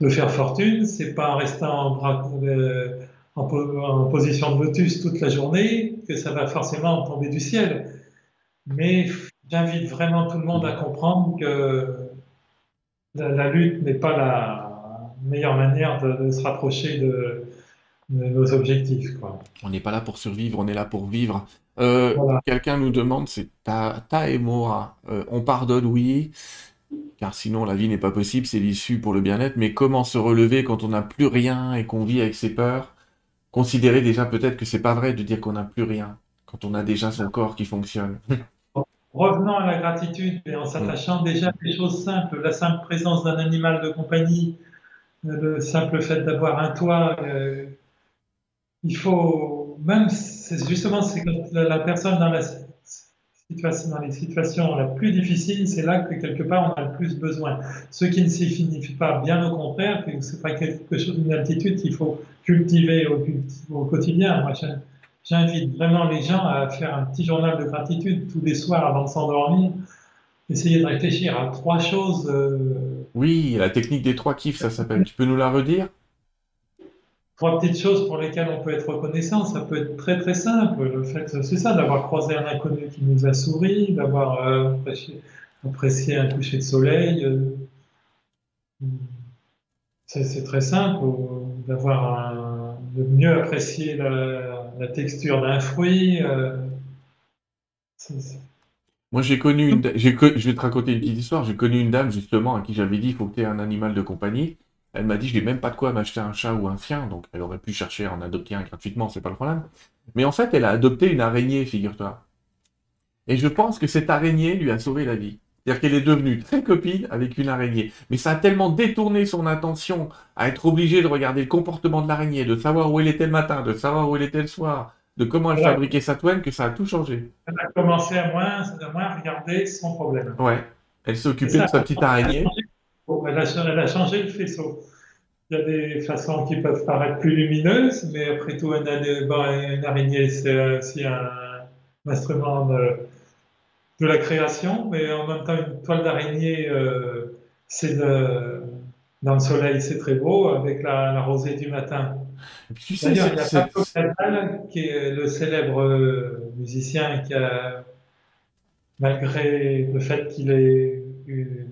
de faire fortune, c'est pas en restant en bras, euh, en, position de lotus toute la journée que ça va forcément tomber du ciel. Mais j'invite vraiment tout le monde à comprendre que la, lutte n'est pas la meilleure manière de, se rapprocher de, nos objectifs. Quoi. On n'est pas là pour survivre, on est là pour vivre. Euh, quelqu'un nous demande, c'est ta, ta et moi, euh, on pardonne, oui, car sinon la vie n'est pas possible, c'est l'issue pour le bien-être, mais comment se relever quand on n'a plus rien et qu'on vit avec ses peurs? Considérer déjà peut-être que c'est pas vrai de dire qu'on n'a plus rien quand on a déjà son corps qui fonctionne. Revenons à la gratitude et en s'attachant déjà à des choses simples, la simple présence d'un animal de compagnie, le simple fait d'avoir un toit, euh, il faut même justement c'est la personne dans la dans les situations les plus difficiles, c'est là que quelque part on a le plus besoin. Ce qui ne signifie pas, bien au contraire, que ce n'est pas quelque chose, d'une altitude qu'il faut cultiver au, quotidien. Moi, j'invite vraiment les gens à faire un petit journal de gratitude tous les soirs avant de s'endormir. Essayer de réfléchir à trois choses. Euh, oui, la technique des trois kiffs, ça s'appelle. Tu peux nous la redire? Trois petites choses pour lesquelles on peut être reconnaissant. Ça peut être très très simple. Le fait, c'est ça, d'avoir croisé un inconnu qui nous a souri, d'avoir euh, apprécier un coucher de soleil. C'est très simple d'avoir de mieux apprécier la, texture d'un fruit. Moi, j'ai connu une, je vais te raconter une petite histoire. J'ai connu une dame, justement, à qui j'avais dit, il faut que tu aies un animal de compagnie. Elle m'a dit, je n'ai même pas de quoi m'acheter un chat ou un chien, donc elle aurait pu chercher à en adopter un gratuitement, c'est pas le problème. Mais en fait, elle a adopté une araignée, figure-toi. Et je pense que cette araignée lui a sauvé la vie. C'est-à-dire qu'elle est devenue très copine avec une araignée. Mais ça a tellement détourné son attention à être obligée de regarder le comportement de l'araignée, de savoir où elle était le matin, de savoir où elle était le soir, de comment elle fabriquait sa toile, que ça a tout changé. Elle a commencé à moins, à moins regarder son problème. Ouais. Elle s'est occupée de sa petite araignée. Elle a, changé le faisceau. Il y a des façons qui peuvent paraître plus lumineuses, mais après tout, une, une araignée, c'est aussi un, instrument de, de, la création, mais en même temps, une toile d'araignée, euh, c'est dans le soleil, c'est très beau, avec la, rosée du matin. D'ailleurs, il y a Pablo Casal, qui est le célèbre euh, musicien qui a, malgré le fait qu'il ait eu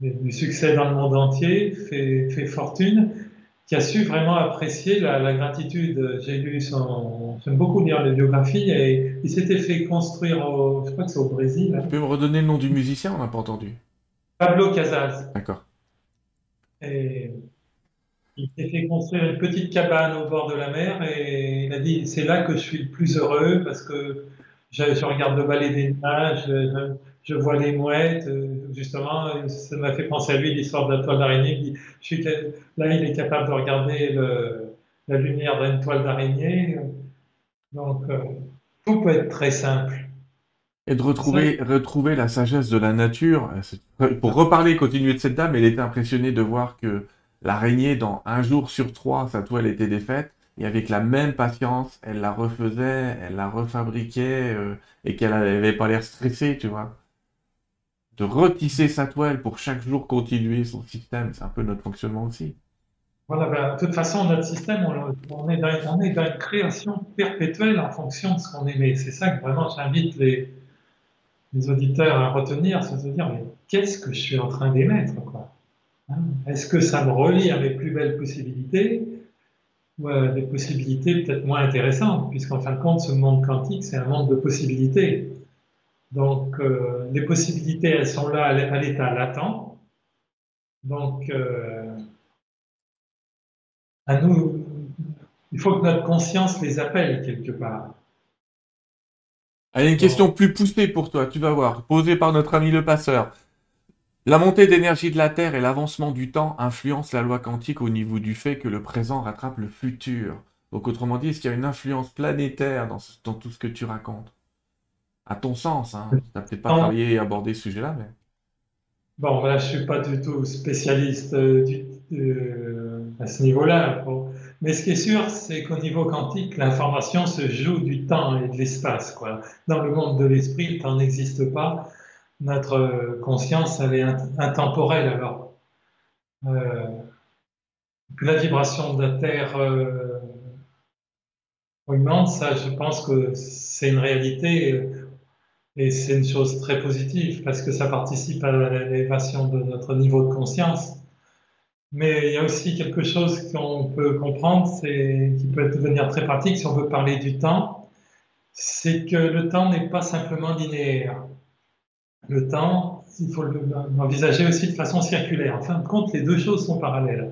du succès dans le monde entier, fait, fait fortune, qui a su vraiment apprécier la, gratitude. J'ai lu son. J'aime beaucoup lire les biographies et il s'était fait construire au. Je crois que c'est au Brésil. Hein. Tu peux me redonner le nom du musicien On n'a pas entendu. Pablo Casals. D'accord. Et il s'est fait construire une petite cabane au bord de la mer et il a dit c'est là que je suis le plus heureux parce que je, regarde le balai des nuages, je vois les mouettes, justement, ça m'a fait penser à lui l'histoire de la toile d'araignée. Là, il est capable de regarder la lumière d'une toile d'araignée. Donc, euh, tout peut être très simple. Et de retrouver, retrouver la sagesse de la nature. Pour reparler, continuer de cette dame, elle était impressionnée de voir que l'araignée, dans un jour sur trois, sa toile était défaite. Et avec la même patience, elle la refaisait, elle la refabriquait, euh, et qu'elle n'avait pas l'air stressée, tu vois de retisser sa toile pour chaque jour continuer son système. C'est un peu notre fonctionnement aussi. Voilà, ben, de toute façon, notre système, on, est dans, on, est dans, une création perpétuelle en fonction de ce qu'on aimait. C'est ça que vraiment j'invite les, les, auditeurs à retenir, c'est de se dire, mais qu'est-ce que je suis en train d'émettre hein? Est-ce que ça me relie à mes plus belles possibilités ou à des possibilités peut-être moins intéressantes? Puisqu'en fin de compte, ce monde quantique, c'est un monde de possibilités. Donc, euh, les possibilités, elles sont là à l'état latent. Donc, euh, à nous, il faut que notre conscience les appelle quelque part. Allez, une question plus poussée pour toi, tu vas voir, posée par notre ami le passeur. La montée d'énergie de la Terre et l'avancement du temps influencent la loi quantique au niveau du fait que le présent rattrape le futur. Donc autrement dit, est-ce qu'il y a une influence planétaire dans tout ce que tu racontes? À ton sens. Hein. Tu n'as peut-être pas travaillé et abordé ce sujet-là, mais. Bon, là, je ne suis pas du tout spécialiste euh, euh, à ce niveau-là. Mais ce qui est sûr, c'est qu'au niveau quantique, l'information se joue du temps et de l'espace. Quoi. Dans le monde de l'esprit, le temps n'existe pas. Notre conscience, elle est intemporelle. Alors, euh, la vibration de la Terre augmente, ça, je pense que c'est une réalité et c'est une chose très positive parce que ça participe à l'élévation de notre niveau de conscience. Mais il y a aussi quelque chose qu'on peut comprendre, c'est qui peut devenir très pratique si on veut parler du temps, c'est que le temps n'est pas simplement linéaire. Le temps, il faut l'envisager aussi de façon circulaire. En fin de compte, les deux choses sont parallèles.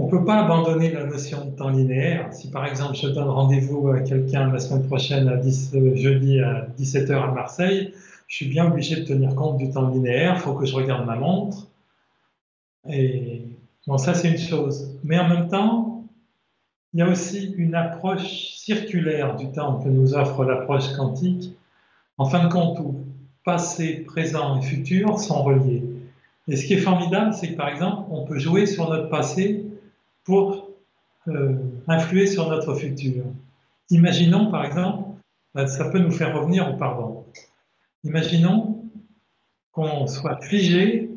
On ne peut pas abandonner la notion de temps linéaire. Si par exemple je donne rendez-vous à quelqu'un la semaine prochaine, à 10, euh, jeudi à 17h à Marseille, je suis bien obligé de tenir compte du temps linéaire. Il faut que je regarde ma montre. Et bon, ça c'est une chose. Mais en même temps, il y a aussi une approche circulaire du temps que nous offre l'approche quantique. En fin de compte, où passé, présent et futur sont reliés. Et ce qui est formidable, c'est que par exemple, on peut jouer sur notre passé pour euh, influer sur notre futur. Imaginons par exemple, euh, ça peut nous faire revenir au pardon. Imaginons qu'on soit figé,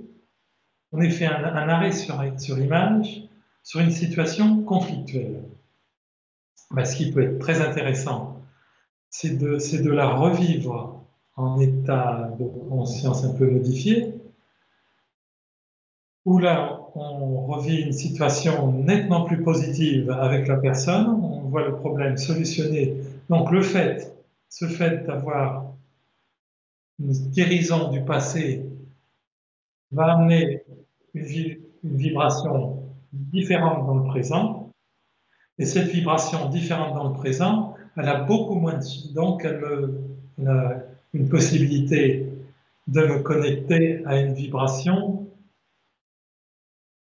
on ait fait un, arrêt sur, sur l'image, sur une situation conflictuelle. Ben, ce qui peut être très intéressant, c'est de, de la revivre en état de conscience un peu modifié, où là, on revit une situation nettement plus positive avec la personne, on voit le problème solutionné. Donc le fait, ce fait d'avoir une guérison du passé va amener une, vibration différente dans le présent, et cette vibration différente dans le présent, elle a beaucoup moins de... Donc elle me, a une possibilité de me connecter à une vibration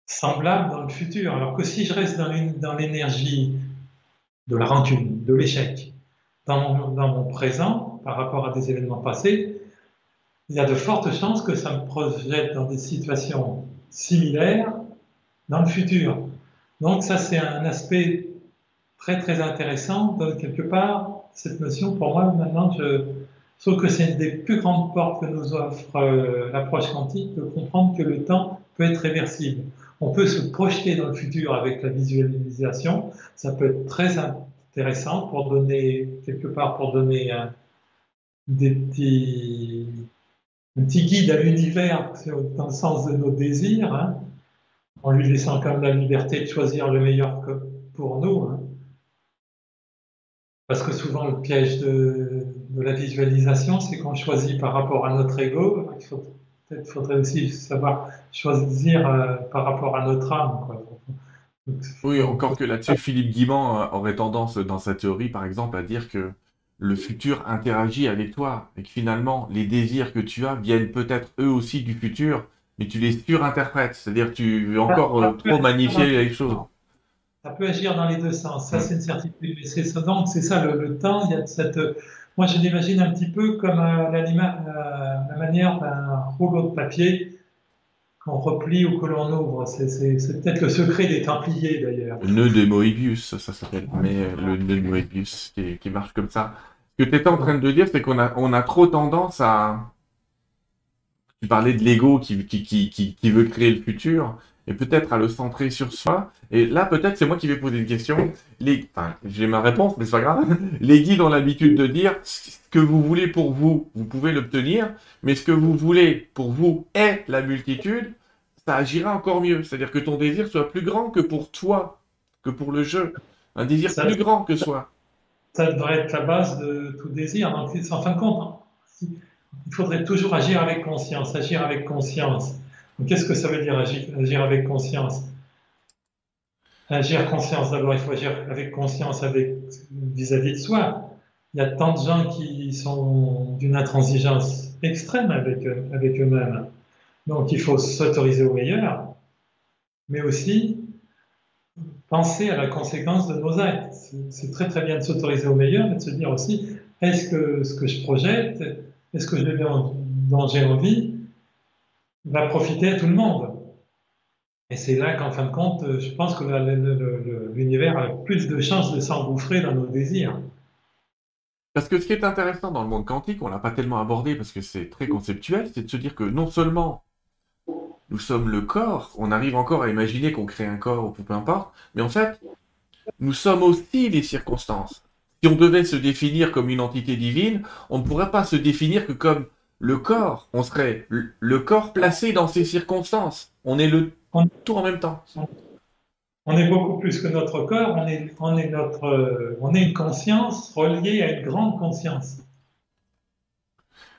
semblable dans le futur. Alors que si je reste dans l'énergie de la rancune, de l'échec, dans, mon, présent, par rapport à des événements passés, il y a de fortes chances que ça me projette dans des situations similaires dans le futur. Donc ça, c'est un aspect très très intéressant. De, quelque part, cette notion, pour moi, maintenant, je, trouve que c'est une des plus grandes portes que nous offre euh, l'approche quantique, de comprendre que le temps peut être réversible. On peut se projeter dans le futur avec la visualisation. Ça peut être très intéressant pour donner, quelque part, pour donner un, petit guide à l'univers dans le sens de nos désirs, hein, en lui laissant quand même la liberté de choisir le meilleur pour nous. Hein. Parce que souvent, le piège de, la visualisation, c'est qu'on choisit par rapport à notre ego. Peut-être faudrait aussi savoir choisir euh, par rapport à notre âme. oui, encore que là-dessus, Philippe Guimand euh, aurait tendance, dans sa théorie, par exemple, à dire que le futur interagit avec toi et que finalement, les désirs que tu as viennent peut-être eux aussi du futur, mais tu les surinterprètes. C'est-à-dire que tu veux encore euh, trop magnifier les choses. Ça peut agir dans les deux sens, ça c'est une certitude. c'est ça, donc c'est ça le, le, temps. Il y a cette, moi, je l'imagine un petit peu comme euh, la manière d'un rouleau de papier qu'on replie ou que l'on ouvre. C'est peut-être le secret des Templiers, d'ailleurs. Le nœud de Moebius, ça s'appelle. Mais euh, le nœud de Moebius qui, marche comme ça. Ce que tu étais en train de dire, c'est qu'on a, on a trop tendance à... Tu parlais de l'ego qui veut créer le futur et peut-être à le centrer sur soi. Et là, peut-être, c'est moi qui vais poser une question. Les... Enfin, j'ai ma réponse, mais c'est pas grave. Les guides ont l'habitude de dire ce que vous voulez pour vous, vous pouvez l'obtenir, mais ce que vous voulez pour vous est la multitude, ça agira encore mieux. C'est-à-dire que ton désir soit plus grand que pour toi, que pour le jeu. Un désir plus grand que soi. Ça devrait être la base de tout désir. Donc, en fin de compte, il faudrait toujours agir avec conscience, agir avec conscience. Qu'est-ce que ça veut dire agir, avec conscience? Agir conscience, d'abord, il faut agir avec conscience vis-à-vis de soi. Il y a tant de gens qui sont d'une intransigeance extrême avec, eux-mêmes. Donc il faut s'autoriser au meilleur, mais aussi penser à la conséquence de nos actes. C'est très très bien de s'autoriser au meilleur, mais de se dire aussi, est-ce que ce que je projette, est-ce que je vais dont j'ai envie, va profiter à tout le monde. Et c'est là qu'en fin de compte, je pense que l'univers a plus de chances de s'engouffrer dans nos désirs. Parce que ce qui est intéressant dans le monde quantique, on l'a pas tellement abordé parce que c'est très conceptuel, c'est de se dire que non seulement nous sommes le corps, on arrive encore à imaginer qu'on crée un corps ou peu importe, mais en fait, nous sommes aussi les circonstances. Si on devait se définir comme une entité divine, on ne pourrait pas se définir que comme le corps, on serait le corps placé dans ces circonstances. On est le tout en même temps. On est beaucoup plus que notre corps, on est, on est, notre, on est une conscience reliée à une grande conscience.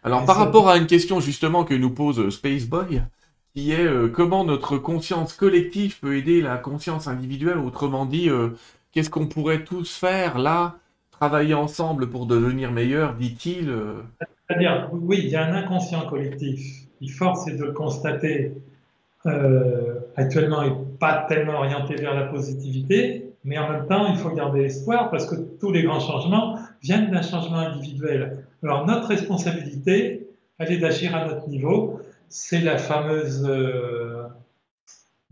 Alors par rapport à une question justement que nous pose Spaceboy, qui est euh, comment notre conscience collective peut aider la conscience individuelle, autrement dit, euh, qu'est-ce qu'on pourrait tous faire là, travailler ensemble pour devenir meilleurs, dit-il euh, c'est-à-dire, oui, il y a un inconscient collectif qui, force est de le constater, euh, actuellement n'est pas tellement orienté vers la positivité, mais en même temps, il faut garder espoir parce que tous les grands changements viennent d'un changement individuel. Alors, notre responsabilité, elle est d'agir à notre niveau. C'est la fameuse euh,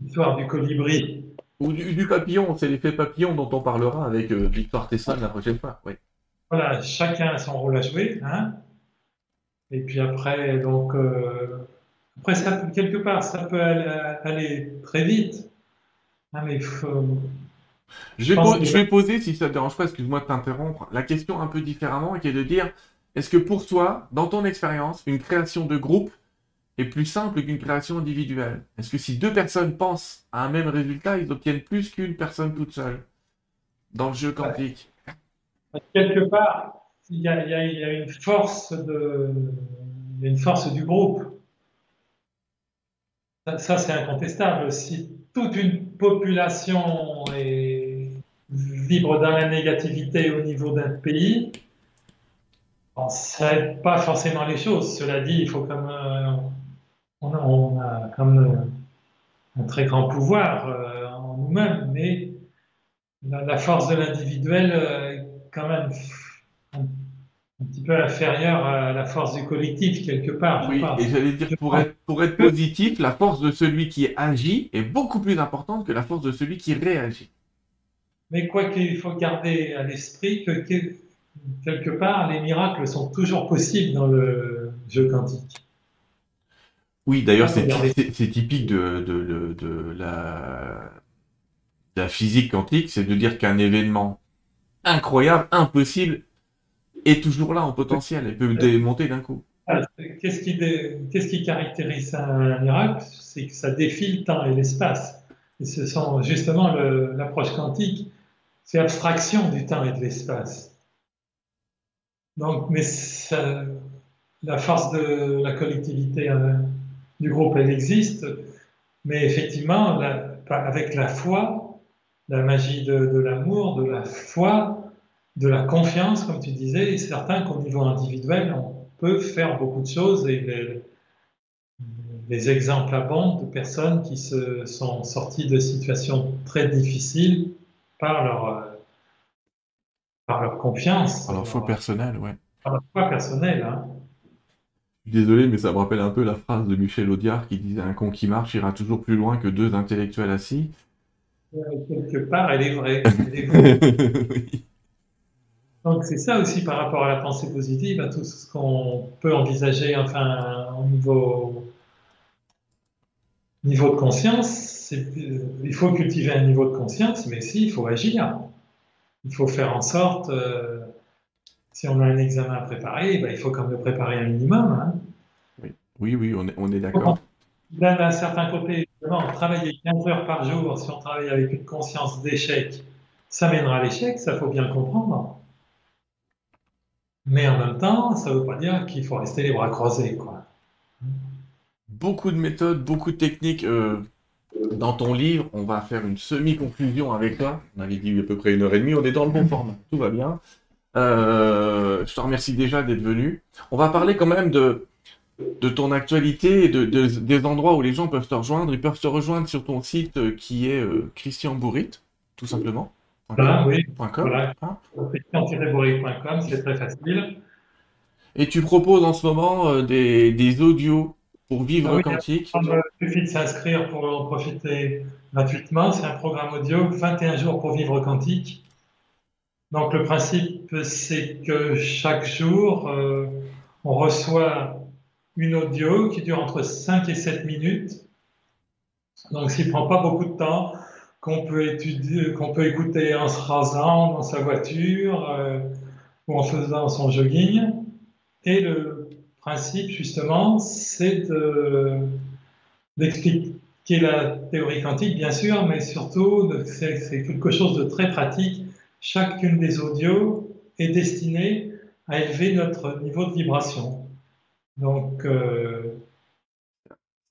histoire du colibri. Ou du, papillon, c'est l'effet papillon dont on parlera avec euh, Victoire Tesson la prochaine fois. Oui. Voilà, chacun a son rôle à jouer. Hein et puis après, donc, euh, après, ça, quelque part, ça peut aller, très vite. Ah, mais je, vais je, vais poser, si ça ne te dérange pas, excuse-moi de t'interrompre, la question un peu différemment, qui est de dire, est-ce que pour toi, dans ton expérience, une création de groupe est plus simple qu'une création individuelle? Est-ce que si deux personnes pensent à un même résultat, ils obtiennent plus qu'une personne toute seule dans le jeu quantique? Quelque part, il y, a, une force de, une force du groupe. Ça, c'est incontestable. Si toute une population vibre dans la négativité au niveau d'un pays, ça n'aide pas forcément les choses. Cela dit, il faut comme on, a, comme un très grand pouvoir euh, en nous-mêmes, mais la, force de l'individuel euh, est quand même un, petit peu inférieure à la force du collectif quelque part. Oui, et j'allais dire pour être, pour être positif, la force de celui qui agit est beaucoup plus importante que la force de celui qui réagit. Mais quoi qu'il faut garder à l'esprit que quelque part, les miracles sont toujours possibles dans le jeu quantique. Oui, d'ailleurs, c'est typique de, la, physique quantique, c'est de dire qu'un événement incroyable, impossible, est toujours là en potentiel et peut démonter d'un coup. Qu'est-ce qui, caractérise un miracle C'est que ça défie le temps et l'espace. Et ce sont justement l'approche quantique, c'est abstraction du temps et de l'espace. Donc, mais la force de la collectivité euh, du groupe, elle existe, mais effectivement, avec la foi, la magie de, l'amour, de la foi, de la confiance, comme tu disais, et certain qu'au niveau individuel, on peut faire beaucoup de choses et les, les exemples abondent de personnes qui se sont sorties de situations très difficiles par leur, euh, par leur confiance. Par leur foi personnelle, ouais. Par leur foi personnelle, hein. Désolé, mais ça me rappelle un peu la phrase de Michel Audiard qui disait Un con qui marche ira toujours plus loin que deux intellectuels assis. Euh, quelque part, elle est vraie. Donc c'est ça aussi par rapport à la pensée positive, à tout ce qu'on peut envisager, enfin, au niveau, niveau de conscience. Il faut cultiver un niveau de conscience, mais si, il faut agir. Il faut faire en sorte. Euh, si on a un examen à préparer, ben, il faut quand même le préparer un minimum. Hein. Oui. oui, on est, on est d'accord. D'un certain côté, travailler 15 heures par jour, si on travaille avec une conscience d'échec, ça mènera à l'échec, ça faut bien comprendre. Mais en même temps, ça ne veut pas dire qu'il faut rester les bras croisés. Quoi. Beaucoup de méthodes, beaucoup de techniques. Euh, dans ton livre, on va faire une semi-conclusion avec toi. On avait dit à peu près une heure et demie, on est dans le bon format, tout va bien. Euh, je te remercie déjà d'être venu. On va parler quand même de, de ton actualité et de, des endroits où les gens peuvent te rejoindre. Ils peuvent te rejoindre sur ton site euh, qui est Christian Bourrit, tout simplement. Voilà, oui. Voilà. Hein c'est très facile. Et tu proposes en ce moment des, des, audios pour vivre oui, quantique. Il suffit de s'inscrire pour en profiter gratuitement. C'est un programme audio, 21 jours pour vivre quantique. Donc le principe, c'est que chaque jour, euh, on reçoit une audio qui dure entre 5 et 7 minutes. Donc s'il ne prend pas beaucoup de temps, qu'on peut, étudier, qu'on peut écouter en se rasant dans sa voiture euh, ou en faisant son jogging. Et le principe, justement, c'est d'expliquer la théorie quantique, bien sûr, mais surtout, c'est quelque chose de très pratique chacune des audios est destinée à élever notre niveau de vibration. Donc, euh,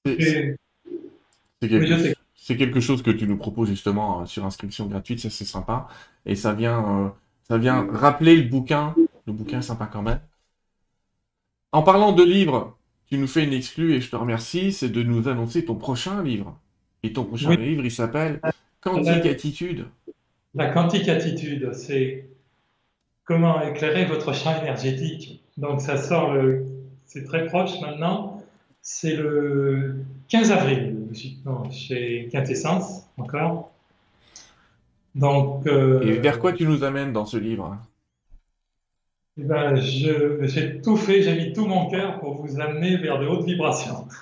c'est quelque, chose que tu nous proposes justement euh, sur inscription gratuite, ça c'est sympa. Et ça vient, euh, ça vient rappeler le bouquin. Le bouquin est sympa quand même. En parlant de livres, tu nous fais une exclue et je te remercie, c'est de nous annoncer ton prochain livre. Et ton prochain livre, il s'appelle Quantique Attitude. La quantique attitude, c'est comment éclairer votre champ énergétique. Donc ça sort le, c'est très proche maintenant. C'est le 15 avril, chez Quintessence encore. Donc. Euh, Et vers quoi tu nous amènes dans ce livre eh ben, j'ai tout fait, j'ai mis tout mon cœur pour vous amener vers de hautes vibrations.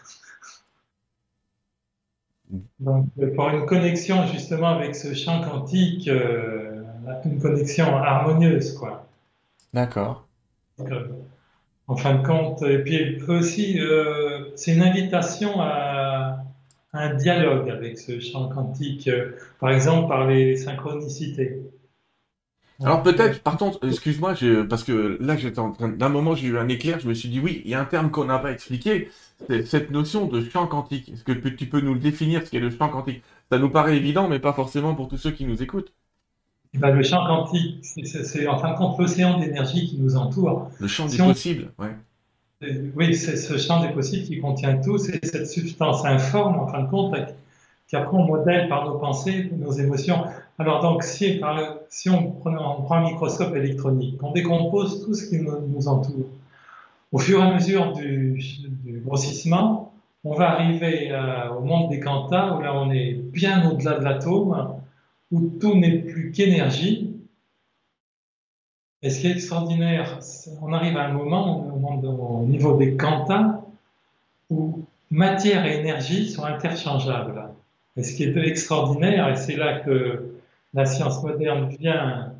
Donc, pour une connexion justement avec ce champ quantique, euh, une connexion harmonieuse, quoi. D'accord. Euh, En fin de compte, et puis aussi, euh, c'est une invitation à, un dialogue avec ce champ quantique, euh, par exemple par les synchronicités. Alors peut-être, par contre, excuse-moi, parce que là j'étais en train, d'un moment j'ai eu un éclair, je me suis dit oui, il y a un terme qu'on n'a pas expliqué, c'est cette notion de champ quantique. Est-ce que tu peux nous le définir, ce qu'est le champ quantique? Ça nous paraît évident, mais pas forcément pour tous ceux qui nous écoutent. Eh ben, le champ quantique, c'est en fin de compte l'océan d'énergie qui nous entoure. Le champ des possibles, ouais. Oui, c'est ce champ des possibles qui contient tout, c'est cette substance informe, en fin de compte, qui après on modèle par nos pensées, nos émotions. Alors donc, si, si on, prend, un microscope électronique, on décompose tout ce qui nous, entoure, au fur et à mesure du, grossissement, on va arriver euh, au monde des quantas, où là on est bien au-delà de l'atome, où tout n'est plus qu'énergie. Et ce qui est extraordinaire, on arrive à un moment, au niveau des quantas, où matière et énergie sont interchangeables? Et ce qui est extraordinaire, et c'est là que la science moderne vient,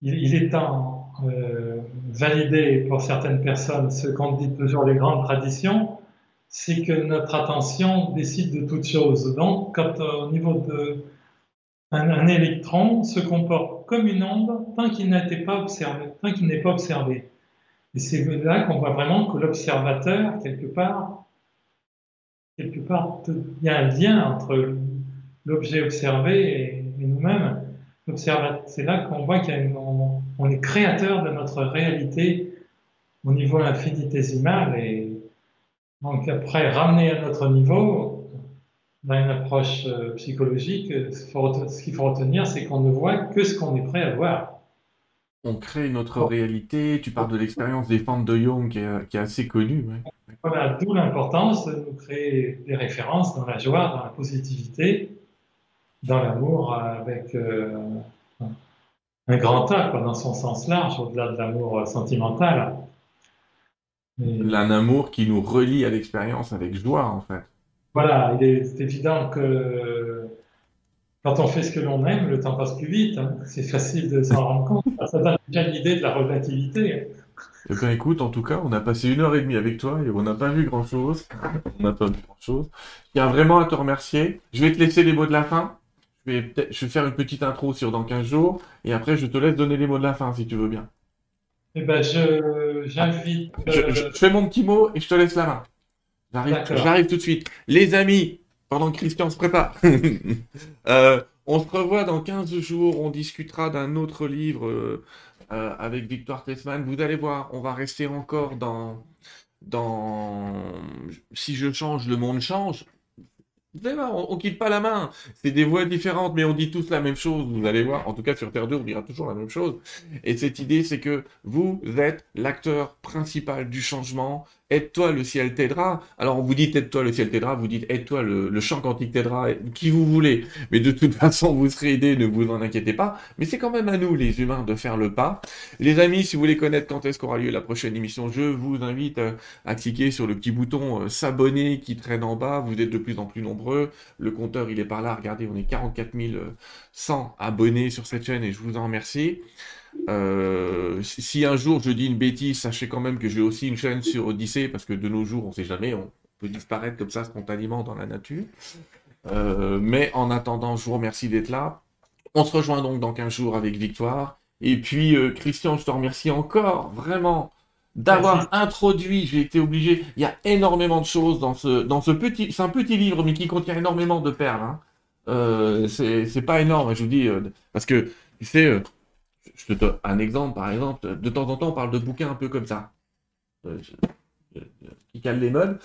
il, est temps euh, valider pour certaines personnes ce qu'on dit toujours les grandes traditions, c'est que notre attention décide de toutes choses. Donc, quand au niveau de un, électron se comporte comme une onde tant qu'il n'a pas observé, tant qu'il n'est pas observé. Et c'est là qu'on voit vraiment que l'observateur, quelque part, quelque part, il y a un lien entre l'objet observé et, nous-mêmes. C'est là qu'on voit qu'on est créateur de notre réalité au niveau infinitésimal et donc après ramener à notre niveau, dans une approche euh, psychologique, ce qu'il faut retenir, c'est qu'on ne voit que ce qu'on est prêt à voir. On crée notre réalité, tu parles de l'expérience des fentes de Jung qui est, assez connue. Voilà, d'où l'importance de nous créer des références dans la joie, dans la positivité, dans l'amour avec euh, un grand A, dans son sens large, au-delà de l'amour sentimental. Un amour qui nous relie à l'expérience avec joie, en fait. Voilà, il est évident que quand on fait ce que l'on aime, le temps passe plus vite. Hein. C'est facile de s'en rendre compte. Ça donne déjà l'idée de la relativité. Eh bien, écoute, en tout cas, on a passé une heure et demie avec toi et on n'a pas vu grand-chose. On n'a pas vu grand-chose. Il y a vraiment à te remercier. Je vais te laisser les mots de la fin. Je vais, je vais faire une petite intro sur dans 15 jours et après, je te laisse donner les mots de la fin si tu veux bien. Eh ben, je, j'invite. je, je fais mon petit mot et je te laisse la main. J'arrive tout de suite. Les amis, pendant que Christian se prépare, euh, on se revoit dans 15 jours. On discutera d'un autre livre euh, euh, avec Victoire Tessman. Vous allez voir, on va rester encore dans, dans. Si je change, le monde change. Vous allez voir, on, ne quitte pas la main. C'est des voix différentes, mais on dit tous la même chose. Vous allez voir. En tout cas, sur Terre 2, on dira toujours la même chose. Et cette idée, c'est que vous êtes l'acteur principal du changement aide-toi, le ciel t'aidera. Alors on vous dit aide-toi, le ciel t'aidera, vous dites aide-toi, le, champ quantique t'aidera, qui vous voulez. Mais de toute façon, vous serez aidé, ne vous en inquiétez pas. Mais c'est quand même à nous, les humains, de faire le pas. Les amis, si vous voulez connaître quand est-ce qu'aura lieu la prochaine émission, je vous invite euh, à cliquer sur le petit bouton euh, s'abonner qui traîne en bas. Vous êtes de plus en plus nombreux. Le compteur, il est par là. Regardez, on est 44 100 abonnés sur cette chaîne et je vous en remercie. Euh, si un jour je dis une bêtise, sachez quand même que j'ai aussi une chaîne sur Odyssée, parce que de nos jours, on ne sait jamais, on peut disparaître comme ça spontanément dans la nature. Euh, mais en attendant, je vous remercie d'être là. On se rejoint donc dans 15 jours avec Victoire. Et puis, euh, Christian, je te remercie encore, vraiment, d'avoir introduit, j'ai été obligé, il y a énormément de choses dans ce, dans ce petit, c'est un petit livre, mais qui contient énormément de perles. Hein. C'est pas énorme, je vous dis, parce que, tu sais, je te donne un exemple, par exemple, de temps en temps, on parle de bouquins un peu comme ça, euh, qui calent les modes,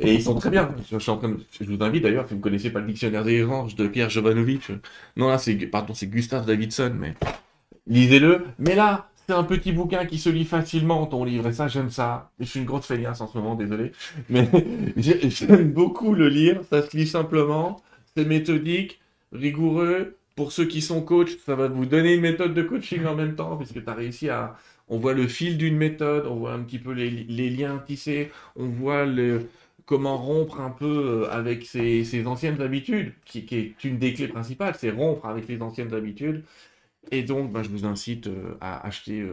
et ils sont très bien. Je, suis en train je vous invite d'ailleurs, si vous ne connaissez pas le dictionnaire des ranges de Pierre Jovanovic, non là c'est, pardon, c'est Gustave Davidson, mais lisez-le. Mais là, c'est un petit bouquin qui se lit facilement, ton livre, et ça, j'aime ça. Je suis une grosse feignasse en ce moment, désolé. Mais j'aime beaucoup le lire, ça se lit simplement, c'est méthodique, rigoureux, pour ceux qui sont coachs, ça va vous donner une méthode de coaching en même temps, puisque tu as réussi à... On voit le fil d'une méthode, on voit un petit peu les, liens tissés, on voit comment rompre un peu euh, avec ses, anciennes habitudes, qui, est une des clés principales, c'est rompre avec les anciennes habitudes. Et donc, bah, je vous incite euh, à acheter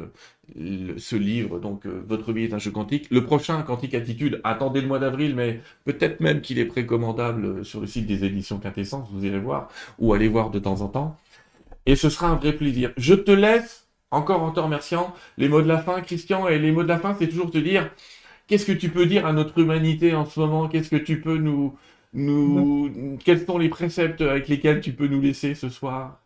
euh, ce livre, donc euh, Votre vie est un jeu quantique. Le prochain, Quantique Attitude, attendez le mois d'avril, mais peut-être même qu'il est précommandable sur le site des éditions Quintessence, vous irez voir, ou allez voir de temps en temps. Et ce sera un vrai plaisir. Je te laisse, encore en te remerciant, les mots de la fin, Christian, et les mots de la fin, c'est toujours te dire, qu'est-ce que tu peux dire à notre humanité en ce moment? Qu'est-ce que tu peux nous, nous, quels sont les préceptes avec lesquels tu peux nous laisser ce soir?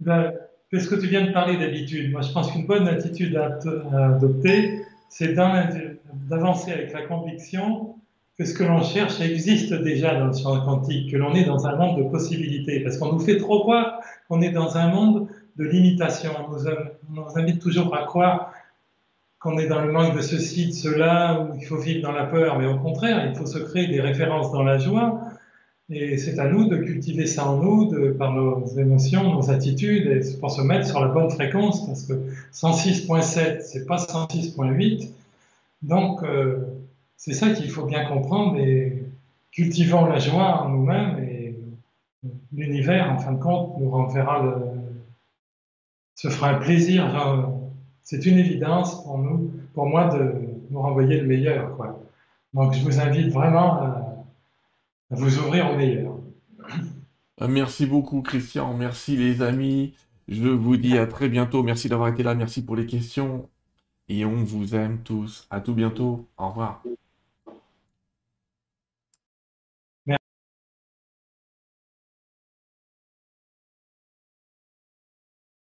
Ben, Puisque tu viens de parler d'habitude, moi je pense qu'une bonne attitude à, adopter, c'est d'avancer avec la conviction que ce que l'on cherche existe déjà dans le champ quantique, que l'on est dans un monde de possibilités, parce qu'on nous fait trop croire qu'on est dans un monde de limitation. On nous, invite toujours à croire qu'on est dans le manque de ceci, de cela, ou il faut vivre dans la peur, mais au contraire, il faut se créer des références dans la joie, et c'est à nous de cultiver ça en nous, par nos émotions, nos attitudes, pour se mettre sur la bonne fréquence, parce que 106.7, c'est pas 106.8, donc euh, c'est ça qu'il faut bien comprendre, et cultivons la joie en nous-mêmes, et l'univers, en fin de compte, nous renverra le, se fera un plaisir c'est une évidence pour nous, pour moi, de nous renvoyer le meilleur. Donc, je vous invite vraiment à, vous ouvrir au meilleur. Euh, merci beaucoup, Christian. Merci, les amis. Je vous dis à très bientôt. Merci d'avoir été là. Merci pour les questions. Et on vous aime tous. À tout bientôt. Au revoir.